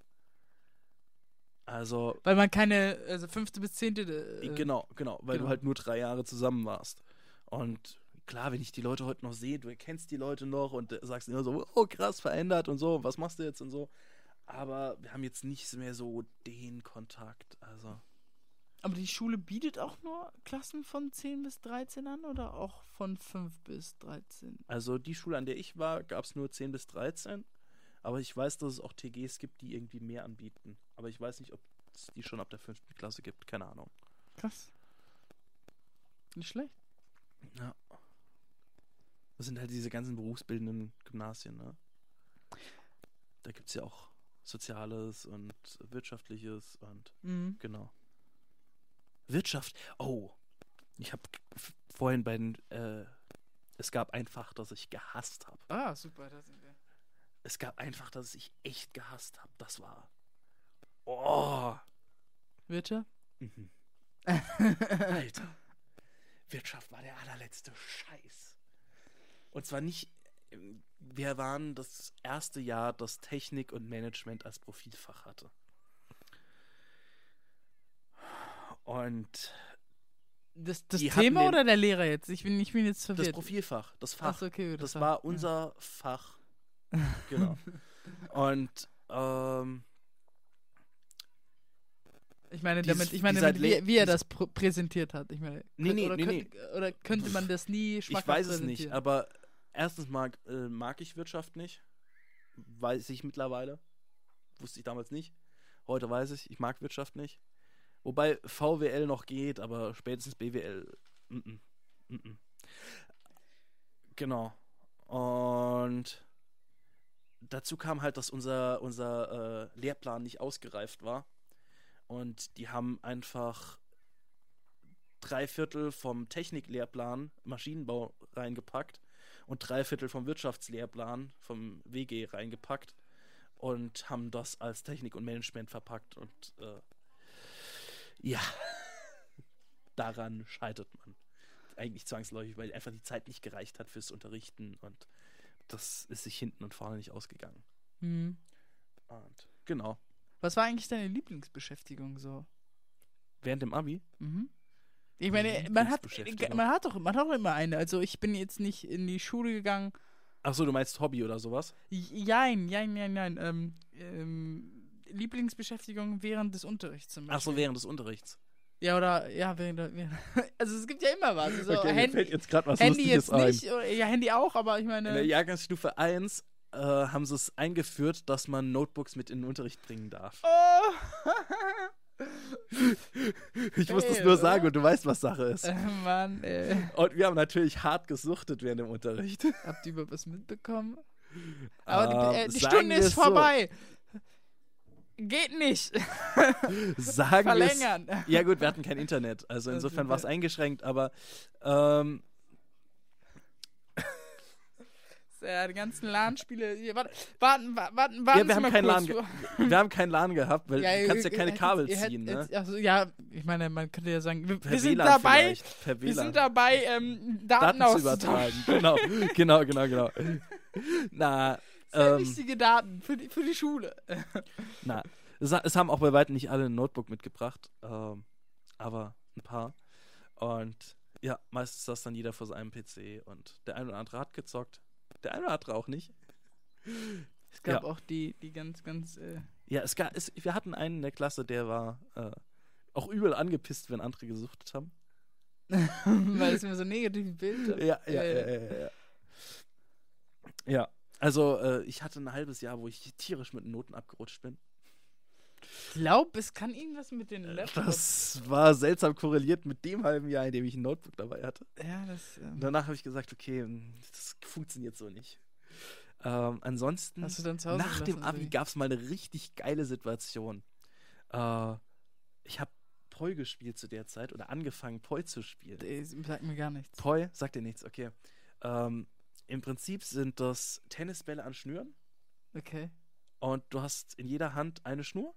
Also, Weil man keine, also fünfte bis zehnte. Äh, genau, genau, weil genau. du halt nur drei Jahre zusammen warst. Und klar, wenn ich die Leute heute noch sehe, du kennst die Leute noch und äh, sagst immer so, oh krass, verändert und so, was machst du jetzt und so. Aber wir haben jetzt nicht mehr so den Kontakt, also. Aber die Schule bietet auch nur Klassen von 10 bis 13 an oder auch von 5 bis 13? Also die Schule, an der ich war, gab es nur 10 bis 13. Aber ich weiß, dass es auch TGs gibt, die irgendwie mehr anbieten. Aber ich weiß nicht, ob es die schon ab der fünften Klasse gibt. Keine Ahnung. Krass. Nicht schlecht. Ja. Das sind halt diese ganzen berufsbildenden Gymnasien, ne? Da gibt es ja auch Soziales und Wirtschaftliches und Mhm. genau. Wirtschaft. Oh. Ich habe vorhin bei den. Äh, es gab ein Fach, das ich gehasst habe. Ah, super, da sind wir. es gab einfach, dass ich echt gehasst habe. Das war. Oh. Wirtschaft? Mhm. Alter. Wirtschaft war der allerletzte Scheiß. Und zwar nicht. Wir waren das erste Jahr, das Technik und Management als Profilfach hatte. Und Das, das Thema oder der Lehrer jetzt? Ich bin, ich bin jetzt das verwirrt. Profilfach, das Fach, Ach so, okay, das Fach, war ja. unser Fach. Genau. Und ähm, Ich meine, damit, ich meine, damit, wie, wie er das pr präsentiert hat. Ich meine, Nee, nee, oder, nee, könnt, oder könnte man das nie ich schmackhaft weiß es nicht, aber erstens mag, äh, mag ich Wirtschaft nicht. Weiß ich mittlerweile. Wusste ich damals nicht. Heute weiß ich, ich mag Wirtschaft nicht. Wobei VWL noch geht, aber spätestens BWL. Mm -mm, mm. Genau. Und dazu kam halt, dass unser, unser äh, Lehrplan nicht ausgereift war. Und die haben einfach drei Viertel vom Techniklehrplan Maschinenbau reingepackt und drei Viertel vom Wirtschaftslehrplan vom WG reingepackt und haben das als Technik und Management verpackt und äh, ja, daran scheitert man eigentlich zwangsläufig, weil einfach die Zeit nicht gereicht hat fürs Unterrichten und das ist sich hinten und vorne nicht ausgegangen. Hm. Und genau, Was war eigentlich deine Lieblingsbeschäftigung so? während dem Abi Mhm. Ich meine, man hat, man hat doch, man hat doch immer eine. Also ich bin jetzt nicht in die Schule gegangen. Achso, du meinst Hobby oder sowas? Jein, jein, jein, jein. Ähm, ähm, Lieblingsbeschäftigung während des Unterrichts zum Beispiel. Achso, während des Unterrichts. Ja, oder, ja, während, der- während Also es gibt ja immer was. So, Okay, mir Hand- fällt jetzt gerade was Handy Lustiges jetzt nicht, oder, ja, Handy auch, aber ich In der meine. Jahrgangsstufe 1 äh, haben sie es eingeführt, dass man Notebooks mit in den Unterricht bringen darf. Oh! Ich muss das nur oder? sagen und du weißt, was Sache ist. äh, Mann, ey. Und wir haben natürlich hart gesuchtet während dem Unterricht. Habt ihr überhaupt was mitbekommen? Aber die, Ähm, äh, die Stunde ist es so. Geht nicht. Sagen Verlängern. Ja gut, wir hatten kein Internet, also insofern war es eingeschränkt, aber ähm, Ja, die ganzen LAN-Spiele. Warten, warten, warten, warten. ja, wir haben kein. LAN, wir haben kein LAN gehabt, weil Ja, du kannst ja keine Kabel hättet- ziehen, ne? Also, ja, ich meine, man könnte ja sagen, wir, wir sind dabei, wir sind dabei, ähm, Daten, Daten zu übertragen. genau, genau, genau, genau. Na, Sehr ähm, wichtige Daten für die, für die Schule. Na, es, es haben auch bei weitem nicht alle ein Notebook mitgebracht, ähm, aber ein paar. Und ja, meistens saß dann jeder vor seinem PC und der eine oder andere hat gezockt, der eine oder andere auch nicht. Es gab Ja. auch die, die ganz, ganz, äh, Ja, es gab, es, wir hatten einen in der Klasse, der war äh, auch übel angepisst, wenn andere gesuchtet haben. weil es mir so negativ Bild hat. Ja, ja, ja, ja, ja. Ja, also äh, ich hatte ein halbes Jahr, wo ich tierisch mit den Noten abgerutscht bin. Ich glaube, es kann irgendwas mit den Laptops. Das war seltsam korreliert mit dem halben Jahr, in dem ich ein Notebook dabei hatte. ja, das. Ähm, danach habe ich gesagt, okay, das funktioniert so nicht. Ähm, ansonsten, hast du dann zu Hause nach dem Abi gab es mal eine richtig geile Situation. Äh, ich habe Poi gespielt zu der Zeit oder angefangen, Poi zu spielen. Äh, Sagt mir gar nichts. Poi, sagt dir nichts, okay. Ähm, Im Prinzip sind das Tennisbälle an Schnüren Okay. und du hast in jeder Hand eine Schnur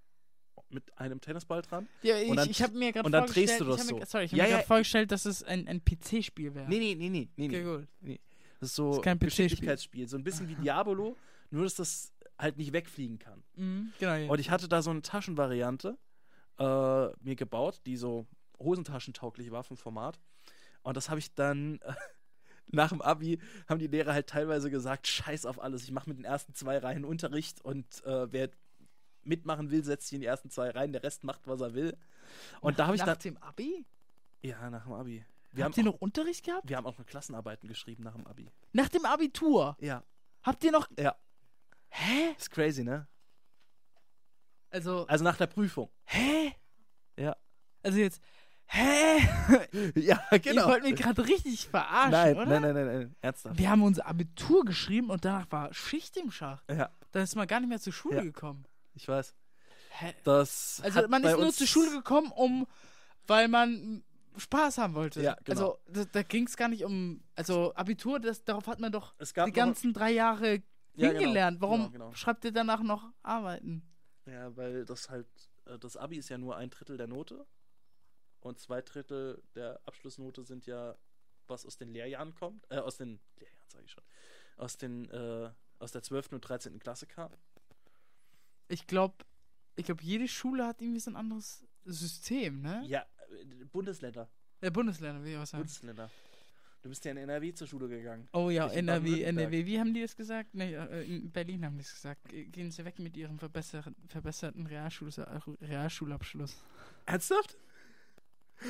mit einem Tennisball dran. Ja, ich, Und dann- ich habe mir gerade und dann vorgestellt, drehst du ich das mir, so. sorry, ich habe Ja, mir ja. gerade vorgestellt, dass es ein, ein PC-Spiel wäre. Nee, nee, nee, nee, nee. Okay, nee. gut. Das ist so ist kein PC-Spiel. Geschicklichkeitsspiel. So ein bisschen wie Diabolo, nur dass das halt nicht wegfliegen kann. Mhm, genau. Ja. Und ich hatte da so eine Taschenvariante äh, mir gebaut, die so hosentaschentauglich war vom Format. Und das habe ich dann äh, nach dem Abi, haben die Lehrer halt teilweise gesagt, scheiß auf alles, ich mache mit den ersten zwei Reihen Unterricht und äh, wer mitmachen will, setzt sich in die ersten zwei Reihen, der Rest macht, was er will. Und da habe ich Nach dann... dem Abi? Ja, nach dem Abi. Wir Habt haben, ihr noch Unterricht gehabt? wir haben auch noch Klassenarbeiten geschrieben nach dem Abi. Nach dem Abitur? Ja, Habt ihr noch. ja. Hä? Ist crazy, ne? Also. Also nach der Prüfung. Hä? Ja. Also jetzt. Hä? Ja, Ihr wollt mich gerade richtig verarschen, Nein, oder? nein, nein, nein, nein, ernsthaft. Wir haben unser Abitur geschrieben und danach war Schicht im Schach. Ja, Da ist man gar nicht mehr zur Schule Ja. gekommen. ich weiß. Hä? Das Also man ist nur zur Schule gekommen, um, weil man Spaß haben wollte. Ja, genau. Also da, da ging es gar nicht um, also Abitur, das, darauf hat man doch die ganzen drei Jahre Ja, genau, hingelernt. Warum genau, genau. schreibt ihr danach noch Arbeiten? Ja, weil das halt äh, das Abi ist ja nur ein Drittel der Note und zwei Drittel der Abschlussnote sind ja, was aus den Lehrjahren kommt, äh, aus den Lehrjahren sage ich schon, aus den, äh, aus der 12. und 13. Klasse kam. Ich glaube, ich glaube, jede Schule hat irgendwie so ein anderes System, ne? Ja, äh, Bundesländer. Äh, Bundesländer, wie ich auch sagen. Bundesländer. Du bist ja in NRW zur Schule gegangen. Oh ja, Ich NRW. NRW. Wie haben die das gesagt? Nee, äh, in Berlin haben die das gesagt. Ge- Gehen Sie weg mit Ihrem verbesserten, verbesserten Realschul Realschulabschluss. Ernsthaft? Nee,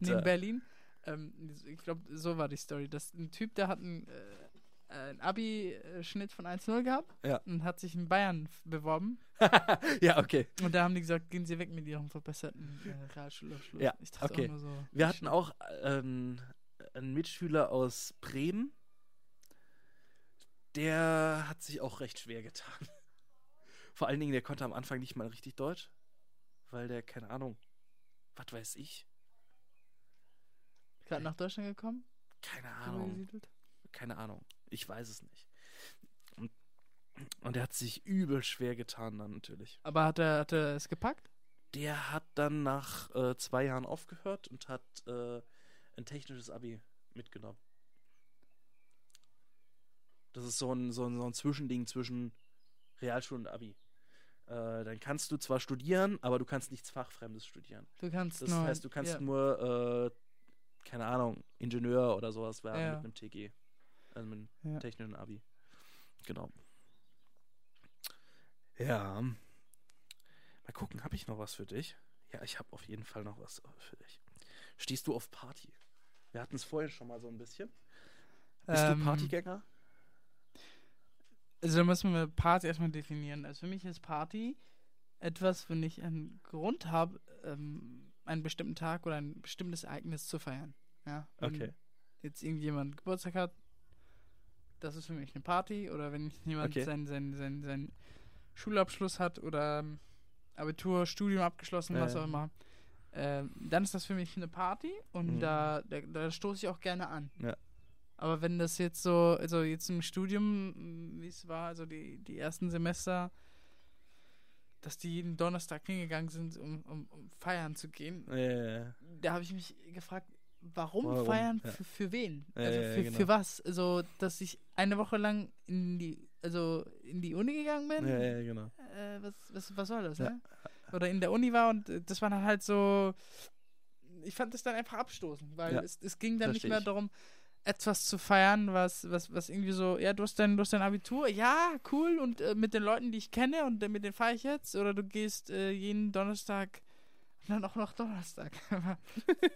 in Alter. Berlin. Ähm, ich glaube, so war die Story. Dass ein Typ, der hat einen, äh, einen Abi-Schnitt von 1-0 gehabt Ja. und hat sich in Bayern beworben. ja, okay. Und da haben die gesagt, gehen Sie weg mit Ihrem verbesserten äh, Realschulabschluss. Ja, ich dachte okay. auch nur so. Wir hatten auch ähm, einen Mitschüler aus Bremen. Der hat sich auch recht schwer getan. Vor allen Dingen, der konnte am Anfang nicht mal richtig Deutsch. Weil der, keine Ahnung, was weiß ich, Gerade nach Deutschland gekommen? keine Ahnung. Keine Ahnung. Ich weiß es nicht. Und, und er hat sich übel schwer getan dann natürlich. Aber hat er, hat er es gepackt? Der hat dann nach äh, zwei Jahren aufgehört und hat äh, ein technisches Abi mitgenommen. Das ist so ein, so ein, so ein Zwischending zwischen Realschule und Abi. Äh, dann kannst du zwar studieren, aber du kannst nichts Fachfremdes studieren. Du kannst Das nur. heißt, du kannst ja. nur, äh, keine Ahnung, Ingenieur oder sowas werden Ja. mit einem TG. Also mit einem Ja. technischen Abi. Genau. Ja. Mal gucken, habe ich noch was für dich? Ja, ich habe auf jeden Fall noch was für dich. Stehst du auf Party? Wir hatten es vorhin schon mal so ein bisschen. Bist Ähm, du Partygänger? Also da müssen wir Party erstmal definieren. Also für mich ist Party etwas, wenn ich einen Grund habe, ähm, einen bestimmten Tag oder ein bestimmtes Ereignis zu feiern. Ja, wenn Okay. jetzt irgendjemand Geburtstag hat, das ist für mich eine Party. Oder wenn jemand Okay. seinen sein, sein, sein Schulabschluss hat oder ähm, Abitur, Studium abgeschlossen, was Ja. auch immer, ähm, dann ist das für mich eine Party und Mhm. da, da, da stoße ich auch gerne an. Ja. Aber wenn das jetzt so, also jetzt im Studium, wie es war, also die, die ersten Semester, dass die jeden Donnerstag hingegangen sind, um, um, um feiern zu gehen, Äh, da habe ich mich gefragt, warum, Warum? feiern? Ja. Für, für wen? Ja, also ja, für, genau. für was? Also, dass ich eine Woche lang in die, also in die Uni gegangen bin? ja, ja, genau. Äh, was, was, was soll das, Ja. ne? Oder in der Uni war und das war dann halt so, ich fand das dann einfach abstoßend, weil Ja, es, es ging dann nicht versteh mehr ich. darum, etwas zu feiern, was, was, was irgendwie so, ja, du hast dein, du hast dein Abitur, ja, cool, und äh, mit den Leuten, die ich kenne und äh, mit denen fahre ich jetzt, oder du gehst äh, jeden Donnerstag, und dann auch noch Donnerstag.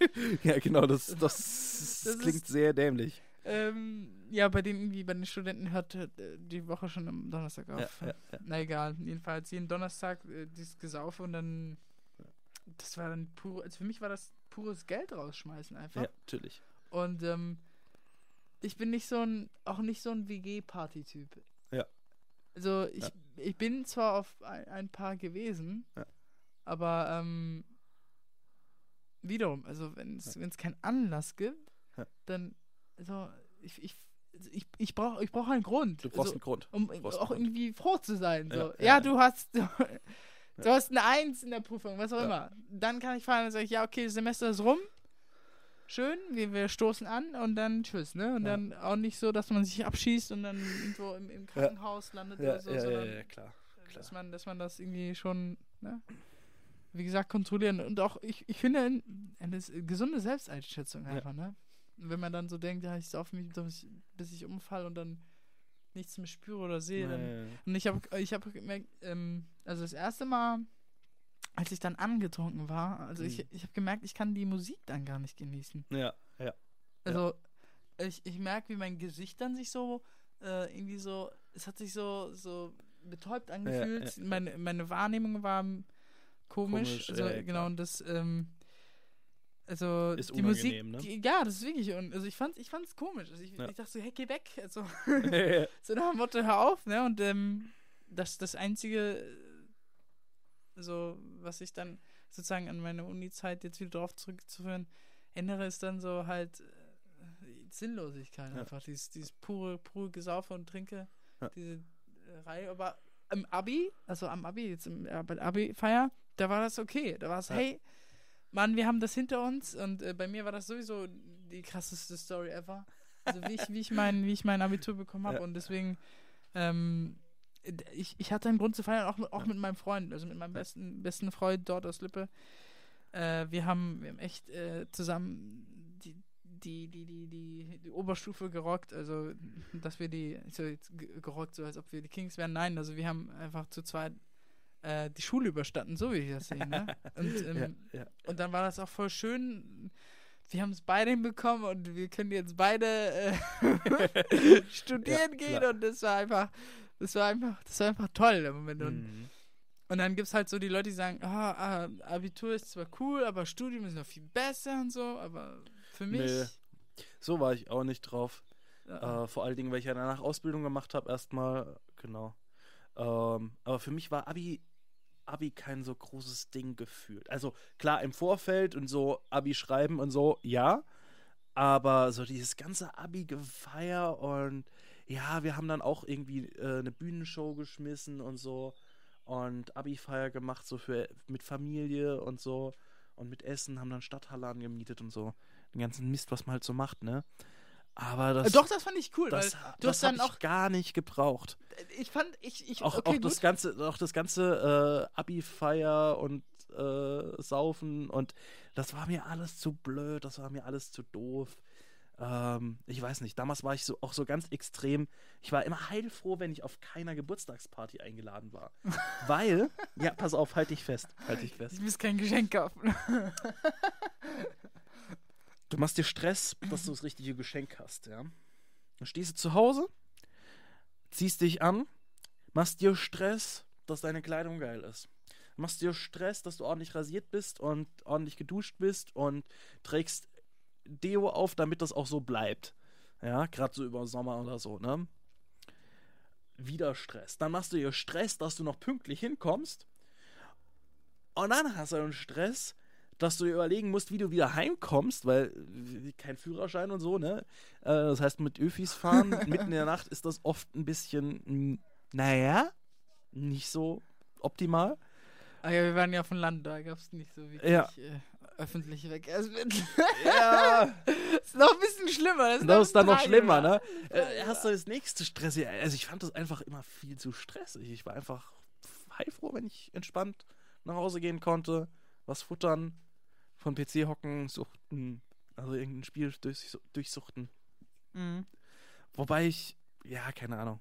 Ja, genau, das, das, Das das klingt ist- sehr dämlich. ähm, ja, bei den irgendwie, bei den Studenten hört äh, die Woche schon am Donnerstag Ja, auf. ja, ja. Na egal, jedenfalls jeden Donnerstag äh, dieses Gesaufe und dann, das war dann pur, also für mich war das pures Geld rausschmeißen einfach. ja, natürlich. Und ähm, ich bin nicht so ein, auch nicht so ein WG-Party-Typ. Ja. Also ich, Ja. ich bin zwar auf ein, ein paar gewesen, Ja. aber ähm, wiederum, also wenn es es keinen Anlass gibt, Ja. dann, also ich, ich, also ich, ich brauche ich brauch einen Grund. Du brauchst also, einen Grund. um auch Grund. irgendwie froh zu sein. So. Ja, Ja, ja, ja. du hast du, hast eine Eins in der Prüfung, was auch Ja. immer. Dann kann ich fahren und sage ich, ja, okay, das Semester ist rum. Schön, wir, wir stoßen an und dann tschüss, ne? Und Ja. dann auch nicht so, dass man sich abschießt und dann irgendwo im, im Krankenhaus landet oder so, sondern ja, klar. klar. dass man, dass man das irgendwie schon, ne? Wie gesagt, kontrollieren. Und auch, ich, ich finde, ein- eine gesunde Selbsteinschätzung einfach, ne? Wenn man dann so denkt, ja, ich sauf mich, bis ich- umfall und dann nichts mehr spüre oder sehe, dann und ich habe ich hab gemerkt, ähm, also das erste Mal, als ich dann angetrunken war, also ich, Mhm. ich habe gemerkt, ich kann die Musik dann gar nicht genießen. Ja, ja. Also ich, ich merke, wie mein Gesicht dann sich so äh, irgendwie so, es hat sich so, so betäubt angefühlt. ja. Meine, meine Wahrnehmung war komisch. Komisch, also ja, ja, genau, und das, ähm, also Ist die Musik, ne? die, ja, das ist wirklich, un- also ich fand ich fand's komisch. Also ich, Ja. ich dachte so, hey, geh weg. Also, ja. so nach dem Motto, hör auf, ne? Und ähm, das das einzige, so was ich dann sozusagen an meine Uni-Zeit jetzt wieder drauf zurückzuführen erinnere, ist dann so halt äh, Sinnlosigkeit Ja. einfach, dieses, dieses pure, pure Gesaufe und Trinke, Ja. diese äh, Reihe, aber im Abi, also am Abi, jetzt im, Abi-Feier, da war das okay. Da war es, Ja. hey, Mann, wir haben das hinter uns und äh, bei mir war das sowieso die krasseste Story ever. Also wie ich, wie ich mein, wie ich mein Abitur bekommen habe und deswegen, ähm, ich, ich hatte einen Grund zu feiern, auch, mit- auch mit meinem Freund, also mit meinem besten, besten Freund dort aus Lippe. Äh, wir haben, wir haben echt äh, zusammen die, die, die, die, die, die Oberstufe gerockt, also dass wir die, so jetzt ge- gerockt, so als ob wir die Kings wären. Nein, also wir haben einfach zu zweit äh, die Schule überstanden, so wie ich das sehe. Ne? Und, ähm, ja, ja. und dann war das auch voll schön. Wir haben es beide hinbekommen und wir können jetzt beide äh, studieren Ja, gehen klar. und das war einfach, das war einfach, das war einfach toll im Moment. Und, Mhm. und dann gibt es halt so die Leute, die sagen, ah, Abitur ist zwar cool, aber Studium ist noch viel besser und so, aber für mich. Nee. So war ich auch nicht drauf. Ja, Äh, vor allen Dingen, weil ich ja danach Ausbildung gemacht habe, erstmal, genau. Ähm, aber für mich war Abi, Abi kein so großes Ding gefühlt. Also klar, im Vorfeld und so Abi schreiben und so, ja. Aber so dieses ganze Abi-Gefeier und ja, wir haben dann auch irgendwie äh, eine Bühnenshow geschmissen und so und Abi-Feier gemacht, so für mit Familie und so und mit Essen, haben dann Stadthalle angemietet und so. Den ganzen Mist, was man halt so macht, ne? Aber das, Doch, das fand ich cool, das, weil du das hast dann ich auch, gar nicht gebraucht. ich fand, ich, ich, Auch, okay, auch das ganze, auch das ganze äh, Abi-Feier und äh, Saufen und das war mir alles zu blöd, das war mir alles zu doof. Ähm, ich weiß nicht, damals war ich so auch so ganz extrem. Ich war immer heilfroh, wenn ich auf keiner Geburtstagsparty eingeladen war. Weil, ja, pass auf, halt dich fest, halt dich fest. Ich muss kein Geschenk kaufen. Du machst dir Stress, dass du das richtige Geschenk hast, ja. Dann stehst du zu Hause, ziehst dich an, machst dir Stress, dass deine Kleidung geil ist. Machst dir Stress, dass du ordentlich rasiert bist und ordentlich geduscht bist und trägst Deo auf, damit das auch so bleibt. Ja, gerade so über Sommer oder so, ne? Wieder Stress. Dann machst du dir Stress, dass du noch pünktlich hinkommst. Und dann hast du einen Stress, dass du dir überlegen musst, wie du wieder heimkommst, weil äh, kein Führerschein und so, ne? Äh, das heißt, mit Öfis fahren mitten in der Nacht ist das oft ein bisschen, mm, naja, nicht so optimal. Ah ja, wir waren ja auf dem Land, da gab es nicht so wirklich Ja. äh, öffentliche Verkehrsmittel. Ja, ist noch ein bisschen schlimmer. Das ist, das ist dann noch schlimmer, ne? Ja. Äh, hast du das nächste Stress? Ja, Also ich fand das einfach immer viel zu stressig. Ich war einfach heilfroh, wenn ich entspannt nach Hause gehen konnte, was futtern, von PC hocken, suchten, also irgendein Spiel durch, durchsuchten. Mhm. Wobei ich, ja, keine Ahnung.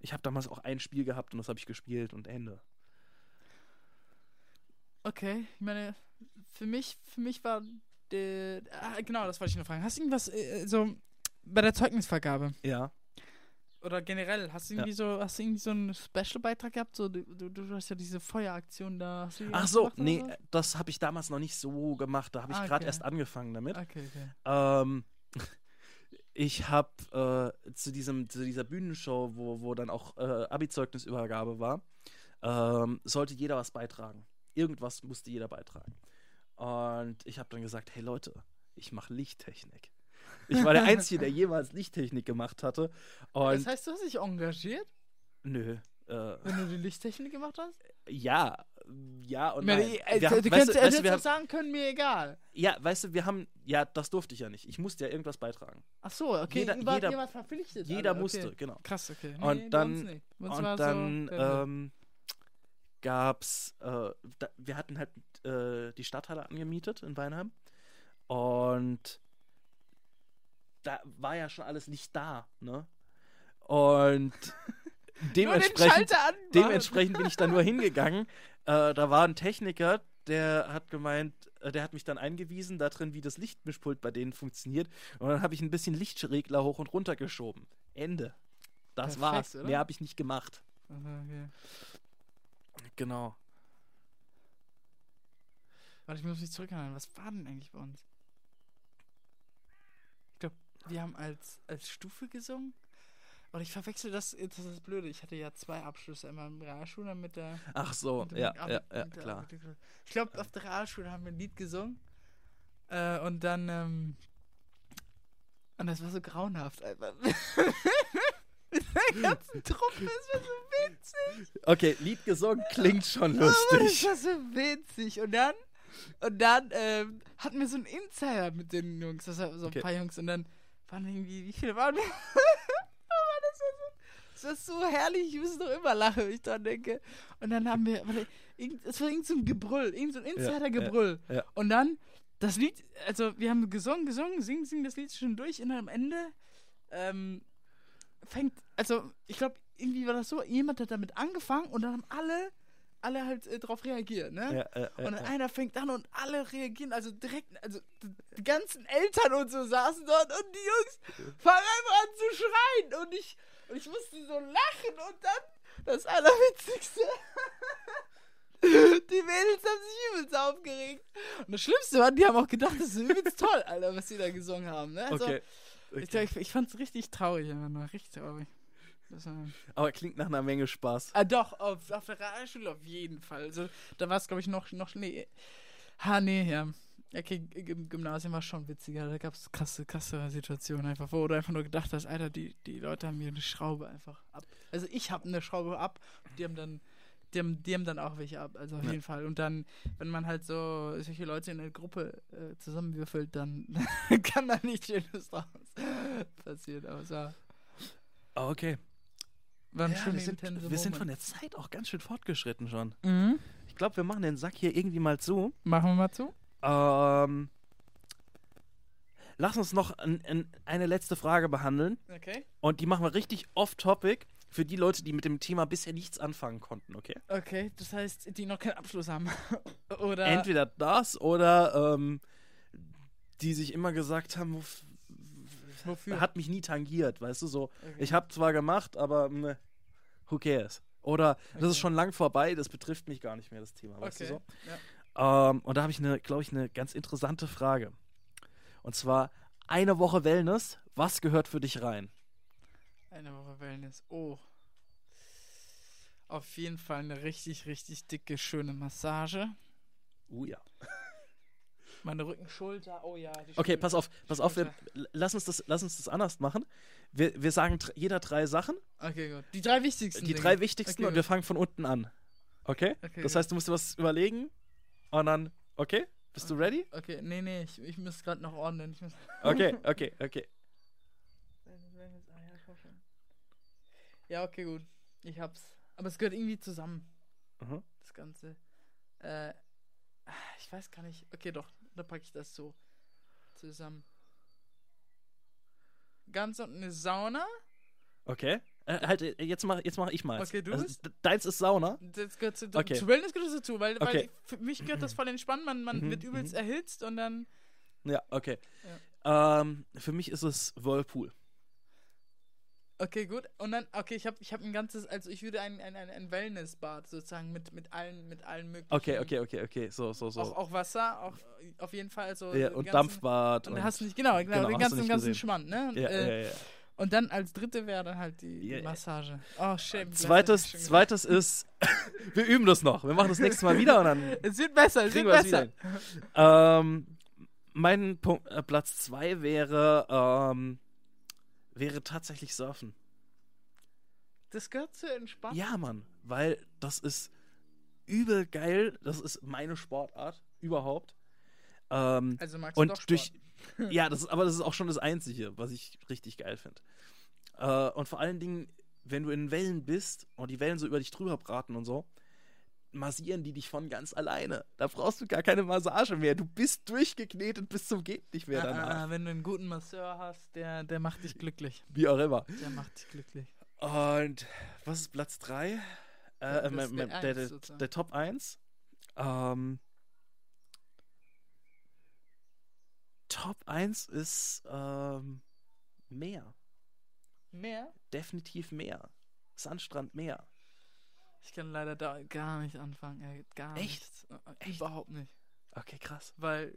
Ich habe damals auch ein Spiel gehabt und das habe ich gespielt und Ende. Okay, ich meine, für mich, für mich war der, ah, genau, das wollte ich noch fragen. Hast du irgendwas äh, so bei der Zeugnisvergabe Ja. oder generell, hast du Ja. irgendwie so, hast du irgendwie so einen Special-Beitrag gehabt? So, du, du, du hast ja diese Feueraktion da. Ach so, gemacht oder nee, so? das habe ich damals noch nicht so gemacht. Da habe ich Ah, gerade okay. erst angefangen damit. Okay, okay. Ähm, ich habe äh, zu, diesem, zu dieser Bühnenshow, wo, wo dann auch äh, Abi-Zeugnisübergabe war, ähm, sollte jeder was beitragen. Irgendwas musste jeder beitragen. Und ich habe dann gesagt, hey Leute, ich mache Lichttechnik. Ich war der Einzige, der jemals Lichttechnik gemacht hatte. Und Das heißt, du hast dich engagiert, nö. Äh, wenn du die Lichttechnik gemacht hast? ja, ja und nein. Wir du haben- könntest, weißt du, du weißt du, hättest wir haben, sagen können, mir egal. ja, weißt du, wir haben, ja, das durfte ich ja nicht. Ich musste ja irgendwas beitragen. Ach so, okay. Jeder- jeder- wart verpflichtet. Jeder musste, okay. genau. Krass, okay. Und bei dann- Und so, dann äh, ähm, gab's, äh, da, wir hatten halt äh, die Stadthalle angemietet in Weinheim und da war ja schon alles nicht da, ne? Und dementsprechend, dementsprechend bin ich da nur hingegangen. Äh, da war ein Techniker, der hat gemeint, äh, der hat mich dann eingewiesen darin, wie das Lichtmischpult bei denen funktioniert. Und dann habe ich ein bisschen Lichtregler hoch und runter geschoben. Ende. Das Perfekt, war's. oder? Mehr habe ich nicht gemacht. Okay. Genau. Warte, ich muss mich zurückerinnern. Was war denn eigentlich bei uns? Ich glaube, wir haben als, als Stufe gesungen. Oder ich verwechsel das, das ist das Blöde. Ich hatte ja zwei Abschlüsse, einmal im Realschule und mit der. Ach so, ja, Abi- ja, ja, der klar. Ich glaube, auf der Realschule haben wir ein Lied gesungen. Äh, und dann, ähm, und das war so grauenhaft einfach. Mit der ganzen Truppe, das war so witzig. Okay, Lied gesungen klingt schon Aber das lustig. war so witzig. Und dann, und dann ähm, hatten wir so einen Insider mit den Jungs, das war so ein Okay. paar Jungs. Und dann waren irgendwie, wie viele waren wir? Das war so, das war so herrlich, ich muss noch immer lachen, wenn ich dran denke. Und dann haben wir, es war irgend so ein Gebrüll, irgend so ein Insider-Gebrüll. ja, ja. Und dann, das Lied, also wir haben gesungen, gesungen, singen, singen das Lied schon durch und dann am Ende ähm, fängt, also ich glaube, irgendwie war das so, jemand hat damit angefangen und dann haben alle, alle halt äh, drauf reagiert, ne? Ja, ja, ja, und dann ja. einer fängt an und alle reagieren, also direkt, also die ganzen Eltern und so saßen dort und die Jungs fangen einfach an zu schreien und ich, und ich musste so lachen und dann das Allerwitzigste. Die Mädels haben sich übelst aufgeregt. Und das Schlimmste war, die haben auch gedacht, das ist übelst toll, Alter, was die da gesungen haben. Ne? Also, Okay. Ich, okay. ich, ich fand's richtig traurig, einfach nur. Richtig traurig. War, Aber klingt nach einer Menge Spaß. ah, doch, auf, auf der Realschule auf jeden Fall. Also, da war es, glaube ich, noch, noch. Nee. Ha, nee, ja. Okay, im Gymnasium war schon witziger. Da gab es krasse, krasse Situationen einfach, wo du einfach nur gedacht hast, Alter, die, die Leute haben mir eine Schraube einfach ab. Also ich habe eine Schraube ab, die haben dann, die haben, die haben dann auch welche ab, also auf Ja. jeden Fall. Und dann, wenn man halt so solche Leute in einer Gruppe äh, zusammenwürfelt, dann kann da nichts Schönes draus passieren. Aber es war, Ah, Okay. War ein Ja, schöner, wir sind, wir sind von der Zeit auch ganz schön fortgeschritten schon. Mhm. Ich glaube, wir machen den Sack hier irgendwie mal zu. Machen wir mal zu. Ähm, lass uns noch ein, ein, eine letzte Frage behandeln. Okay. Und die machen wir richtig off-topic für die Leute, die mit dem Thema bisher nichts anfangen konnten, okay? Okay, das heißt, die noch keinen Abschluss haben. Oder. Entweder das oder ähm, die sich immer gesagt haben, "Wof- Wofür? hat mich nie tangiert, weißt du, so. Okay. Ich habe zwar gemacht, aber meh, who cares? Oder das Okay. ist schon lang vorbei, das betrifft mich gar nicht mehr, das Thema, weißt okay. du so? Ja. Ähm, und da habe ich, eine, glaube ich, eine ganz interessante Frage. Und zwar, eine Woche Wellness, was gehört für dich rein? Eine Woche Wellness. Oh. Auf jeden Fall eine richtig, richtig dicke, schöne Massage. Uh ja. Meine Rücken, Schulter, oh ja. die Okay, Schulter. pass auf, pass auf, wir, lass, uns das, lass uns das anders machen. Wir, wir sagen jeder drei Sachen, Okay, gut. Die drei wichtigsten. die Dinge. drei wichtigsten Okay, und wir gut. fangen von unten an. Okay? Okay, das gut. heißt, du musst dir was überlegen und dann, okay? Bist du ready? Okay, nee, nee, ich, ich muss gerade noch ordnen. Okay, okay, okay. Ja, okay, gut. Ich hab's. Aber es gehört irgendwie zusammen, Mhm. das Ganze. Äh, ich weiß gar nicht. Okay, doch, da packe ich das so zusammen. Ganz unten eine Sauna. Okay. Äh, halt, äh, jetzt mach, jetzt mach ich mal. Okay, du Also, bist? deins ist Sauna. Das gehört zu, Okay. zu Wellness gehört das dazu, weil, weil Okay. für mich gehört das voll entspannt. Man, man Mhm, wird übelst mhm. erhitzt und dann. Ja, okay. Ähm, für mich ist es Whirlpool. Okay, gut. Und dann, okay, ich habe ich hab ein ganzes, also ich würde ein, ein, ein, Wellnessbad sozusagen mit, mit allen, mit allen möglichen. Okay, okay, okay, okay. So, so, so. Auch, auch Wasser, auch auf jeden Fall. Also ja, und ganzen- Dampfbad. Und da hast du nicht, genau, genau, Genau, den ganzen, ganzen. Schmand, ne? Und, ja, äh, ja, ja. und dann als dritte wäre dann halt die, ja. Massage. Oh, shame. Zweites, zweites ist, wir üben das noch. Wir machen das nächste Mal wieder und dann. Es wird besser, es wird wir es besser. Ähm, mein Punkt, äh, Platz zwei wäre, ähm, wäre tatsächlich Surfen. Das gehört zu entspannen. Ja, Mann, weil das ist übel geil. Das ist meine Sportart überhaupt. Ähm, Also magst du und Sport. durch, ja, das ist, aber das ist auch schon das Einzige, was ich richtig geil finde. Äh, und vor allen Dingen, wenn du in Wellen bist und die Wellen so über dich drüber braten und so, massieren die dich von ganz alleine. Da brauchst du gar keine Massage mehr. Du bist durchgeknetet bis zum geht nicht mehr Ah, danach. ah, wenn du einen guten Masseur hast, der, der macht dich glücklich. Wie auch immer. Der macht dich glücklich. Und was ist Platz 3? Äh, mein- der der, Eins der, Top 1. Ähm, Top 1 ist ähm, Meer. Mehr? Definitiv Meer. Sandstrand Meer. Ich kann leider da gar nicht anfangen. Ey, gar Echt? nichts. Äh, äh, Echt? Überhaupt nicht. Okay, krass. Weil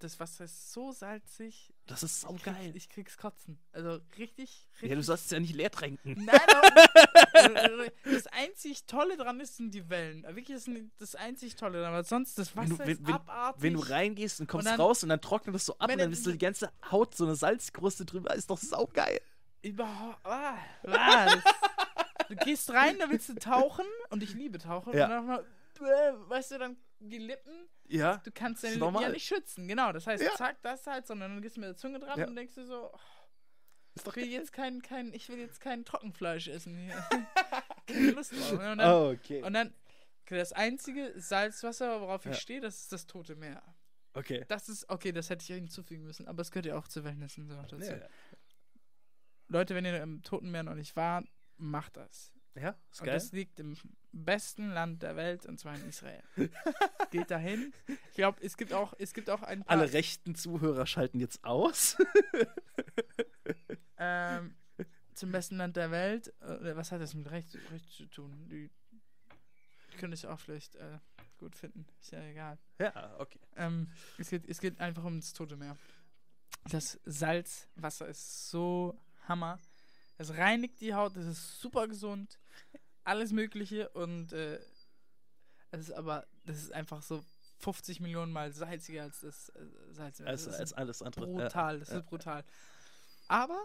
das Wasser ist so salzig. Das ist saugeil. krieg, ich krieg's kotzen. Also richtig, richtig. Ja, du sollst es ja nicht leer tränken. Nein, aber das einzig Tolle dran ist, sind die Wellen. Wirklich, das ist das einzig Tolle dran. Aber sonst, das Wenn Wasser du- ist wenn- wenn- abartig. Wenn du reingehst und kommst Und dann- raus und dann trocknet es so ab Wenn und dann dann- ist so die ganze Haut so eine Salzkruste drüber, ist doch saugeil. Überhaupt. Ah, ah, das, Du gehst rein, da willst du tauchen und ich liebe tauchen. Ja. Und dann mal, äh, weißt du, dann die Lippen, Ja. du kannst deine Lippen ja nicht schützen. Genau, das heißt, Ja. zack, das halt, sondern dann gehst du mit der Zunge dran Ja. und denkst du so, oh, ich will jetzt kein, kein, ich will jetzt kein Trockenfleisch essen hier. Keine Lust drauf. Und dann, Oh, okay. und dann das einzige Salzwasser, worauf ich Ja. stehe, das ist das Tote Meer. Okay. Das ist, okay, das hätte ich hinzufügen müssen, aber es gehört ja auch zu Wellnessen so dazu. Ja, Leute, wenn ihr im Toten Meer noch nicht wart, macht das. ja ist Und geil. das liegt im besten Land der Welt, und zwar in Israel. Geht dahin. Ich glaube, es gibt auch, es gibt auch ein paar, Alle rechten Zuhörer schalten jetzt aus. ähm, zum besten Land der Welt. Äh, was hat das mit Recht, Recht zu tun? Die, die können es auch vielleicht äh, gut finden. Ist ja egal. ja, okay. Ähm, es, geht, es geht einfach ums Tote Meer. Das Salzwasser ist so Hammer. Es reinigt die Haut, es ist super gesund. Alles Mögliche und äh, es ist aber, das ist einfach so 50 Millionen Mal salziger als das äh, Salzmeer. Als, das als alles andere. brutal, das ja, ist brutal. Aber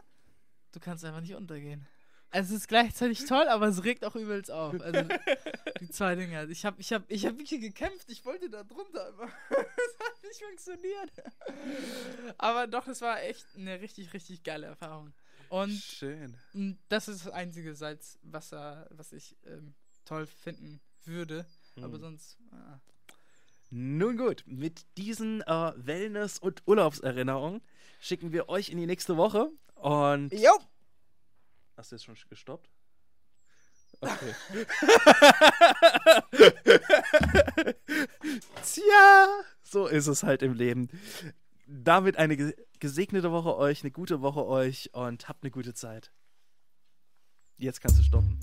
du kannst einfach nicht untergehen. Also es ist gleichzeitig toll, aber es regt auch übelst auf. Also die zwei Dinge. Ich habe ich hab, ich hab wirklich gekämpft. Ich wollte da drunter, aber es hat nicht funktioniert. Aber doch, es war echt eine richtig, richtig geile Erfahrung. Und Schön. das ist das einzige Salzwasser, was ich ähm, toll finden würde. Aber Mhm. sonst. Ah. Nun gut, mit diesen äh, Wellness- und Urlaubserinnerungen schicken wir euch in die nächste Woche. Und. Jo! Hast du jetzt schon gestoppt? Okay. Tja, so ist es halt im Leben. Damit eine ge- gesegnete Woche euch, eine gute Woche euch und habt eine gute Zeit. Jetzt kannst du stoppen.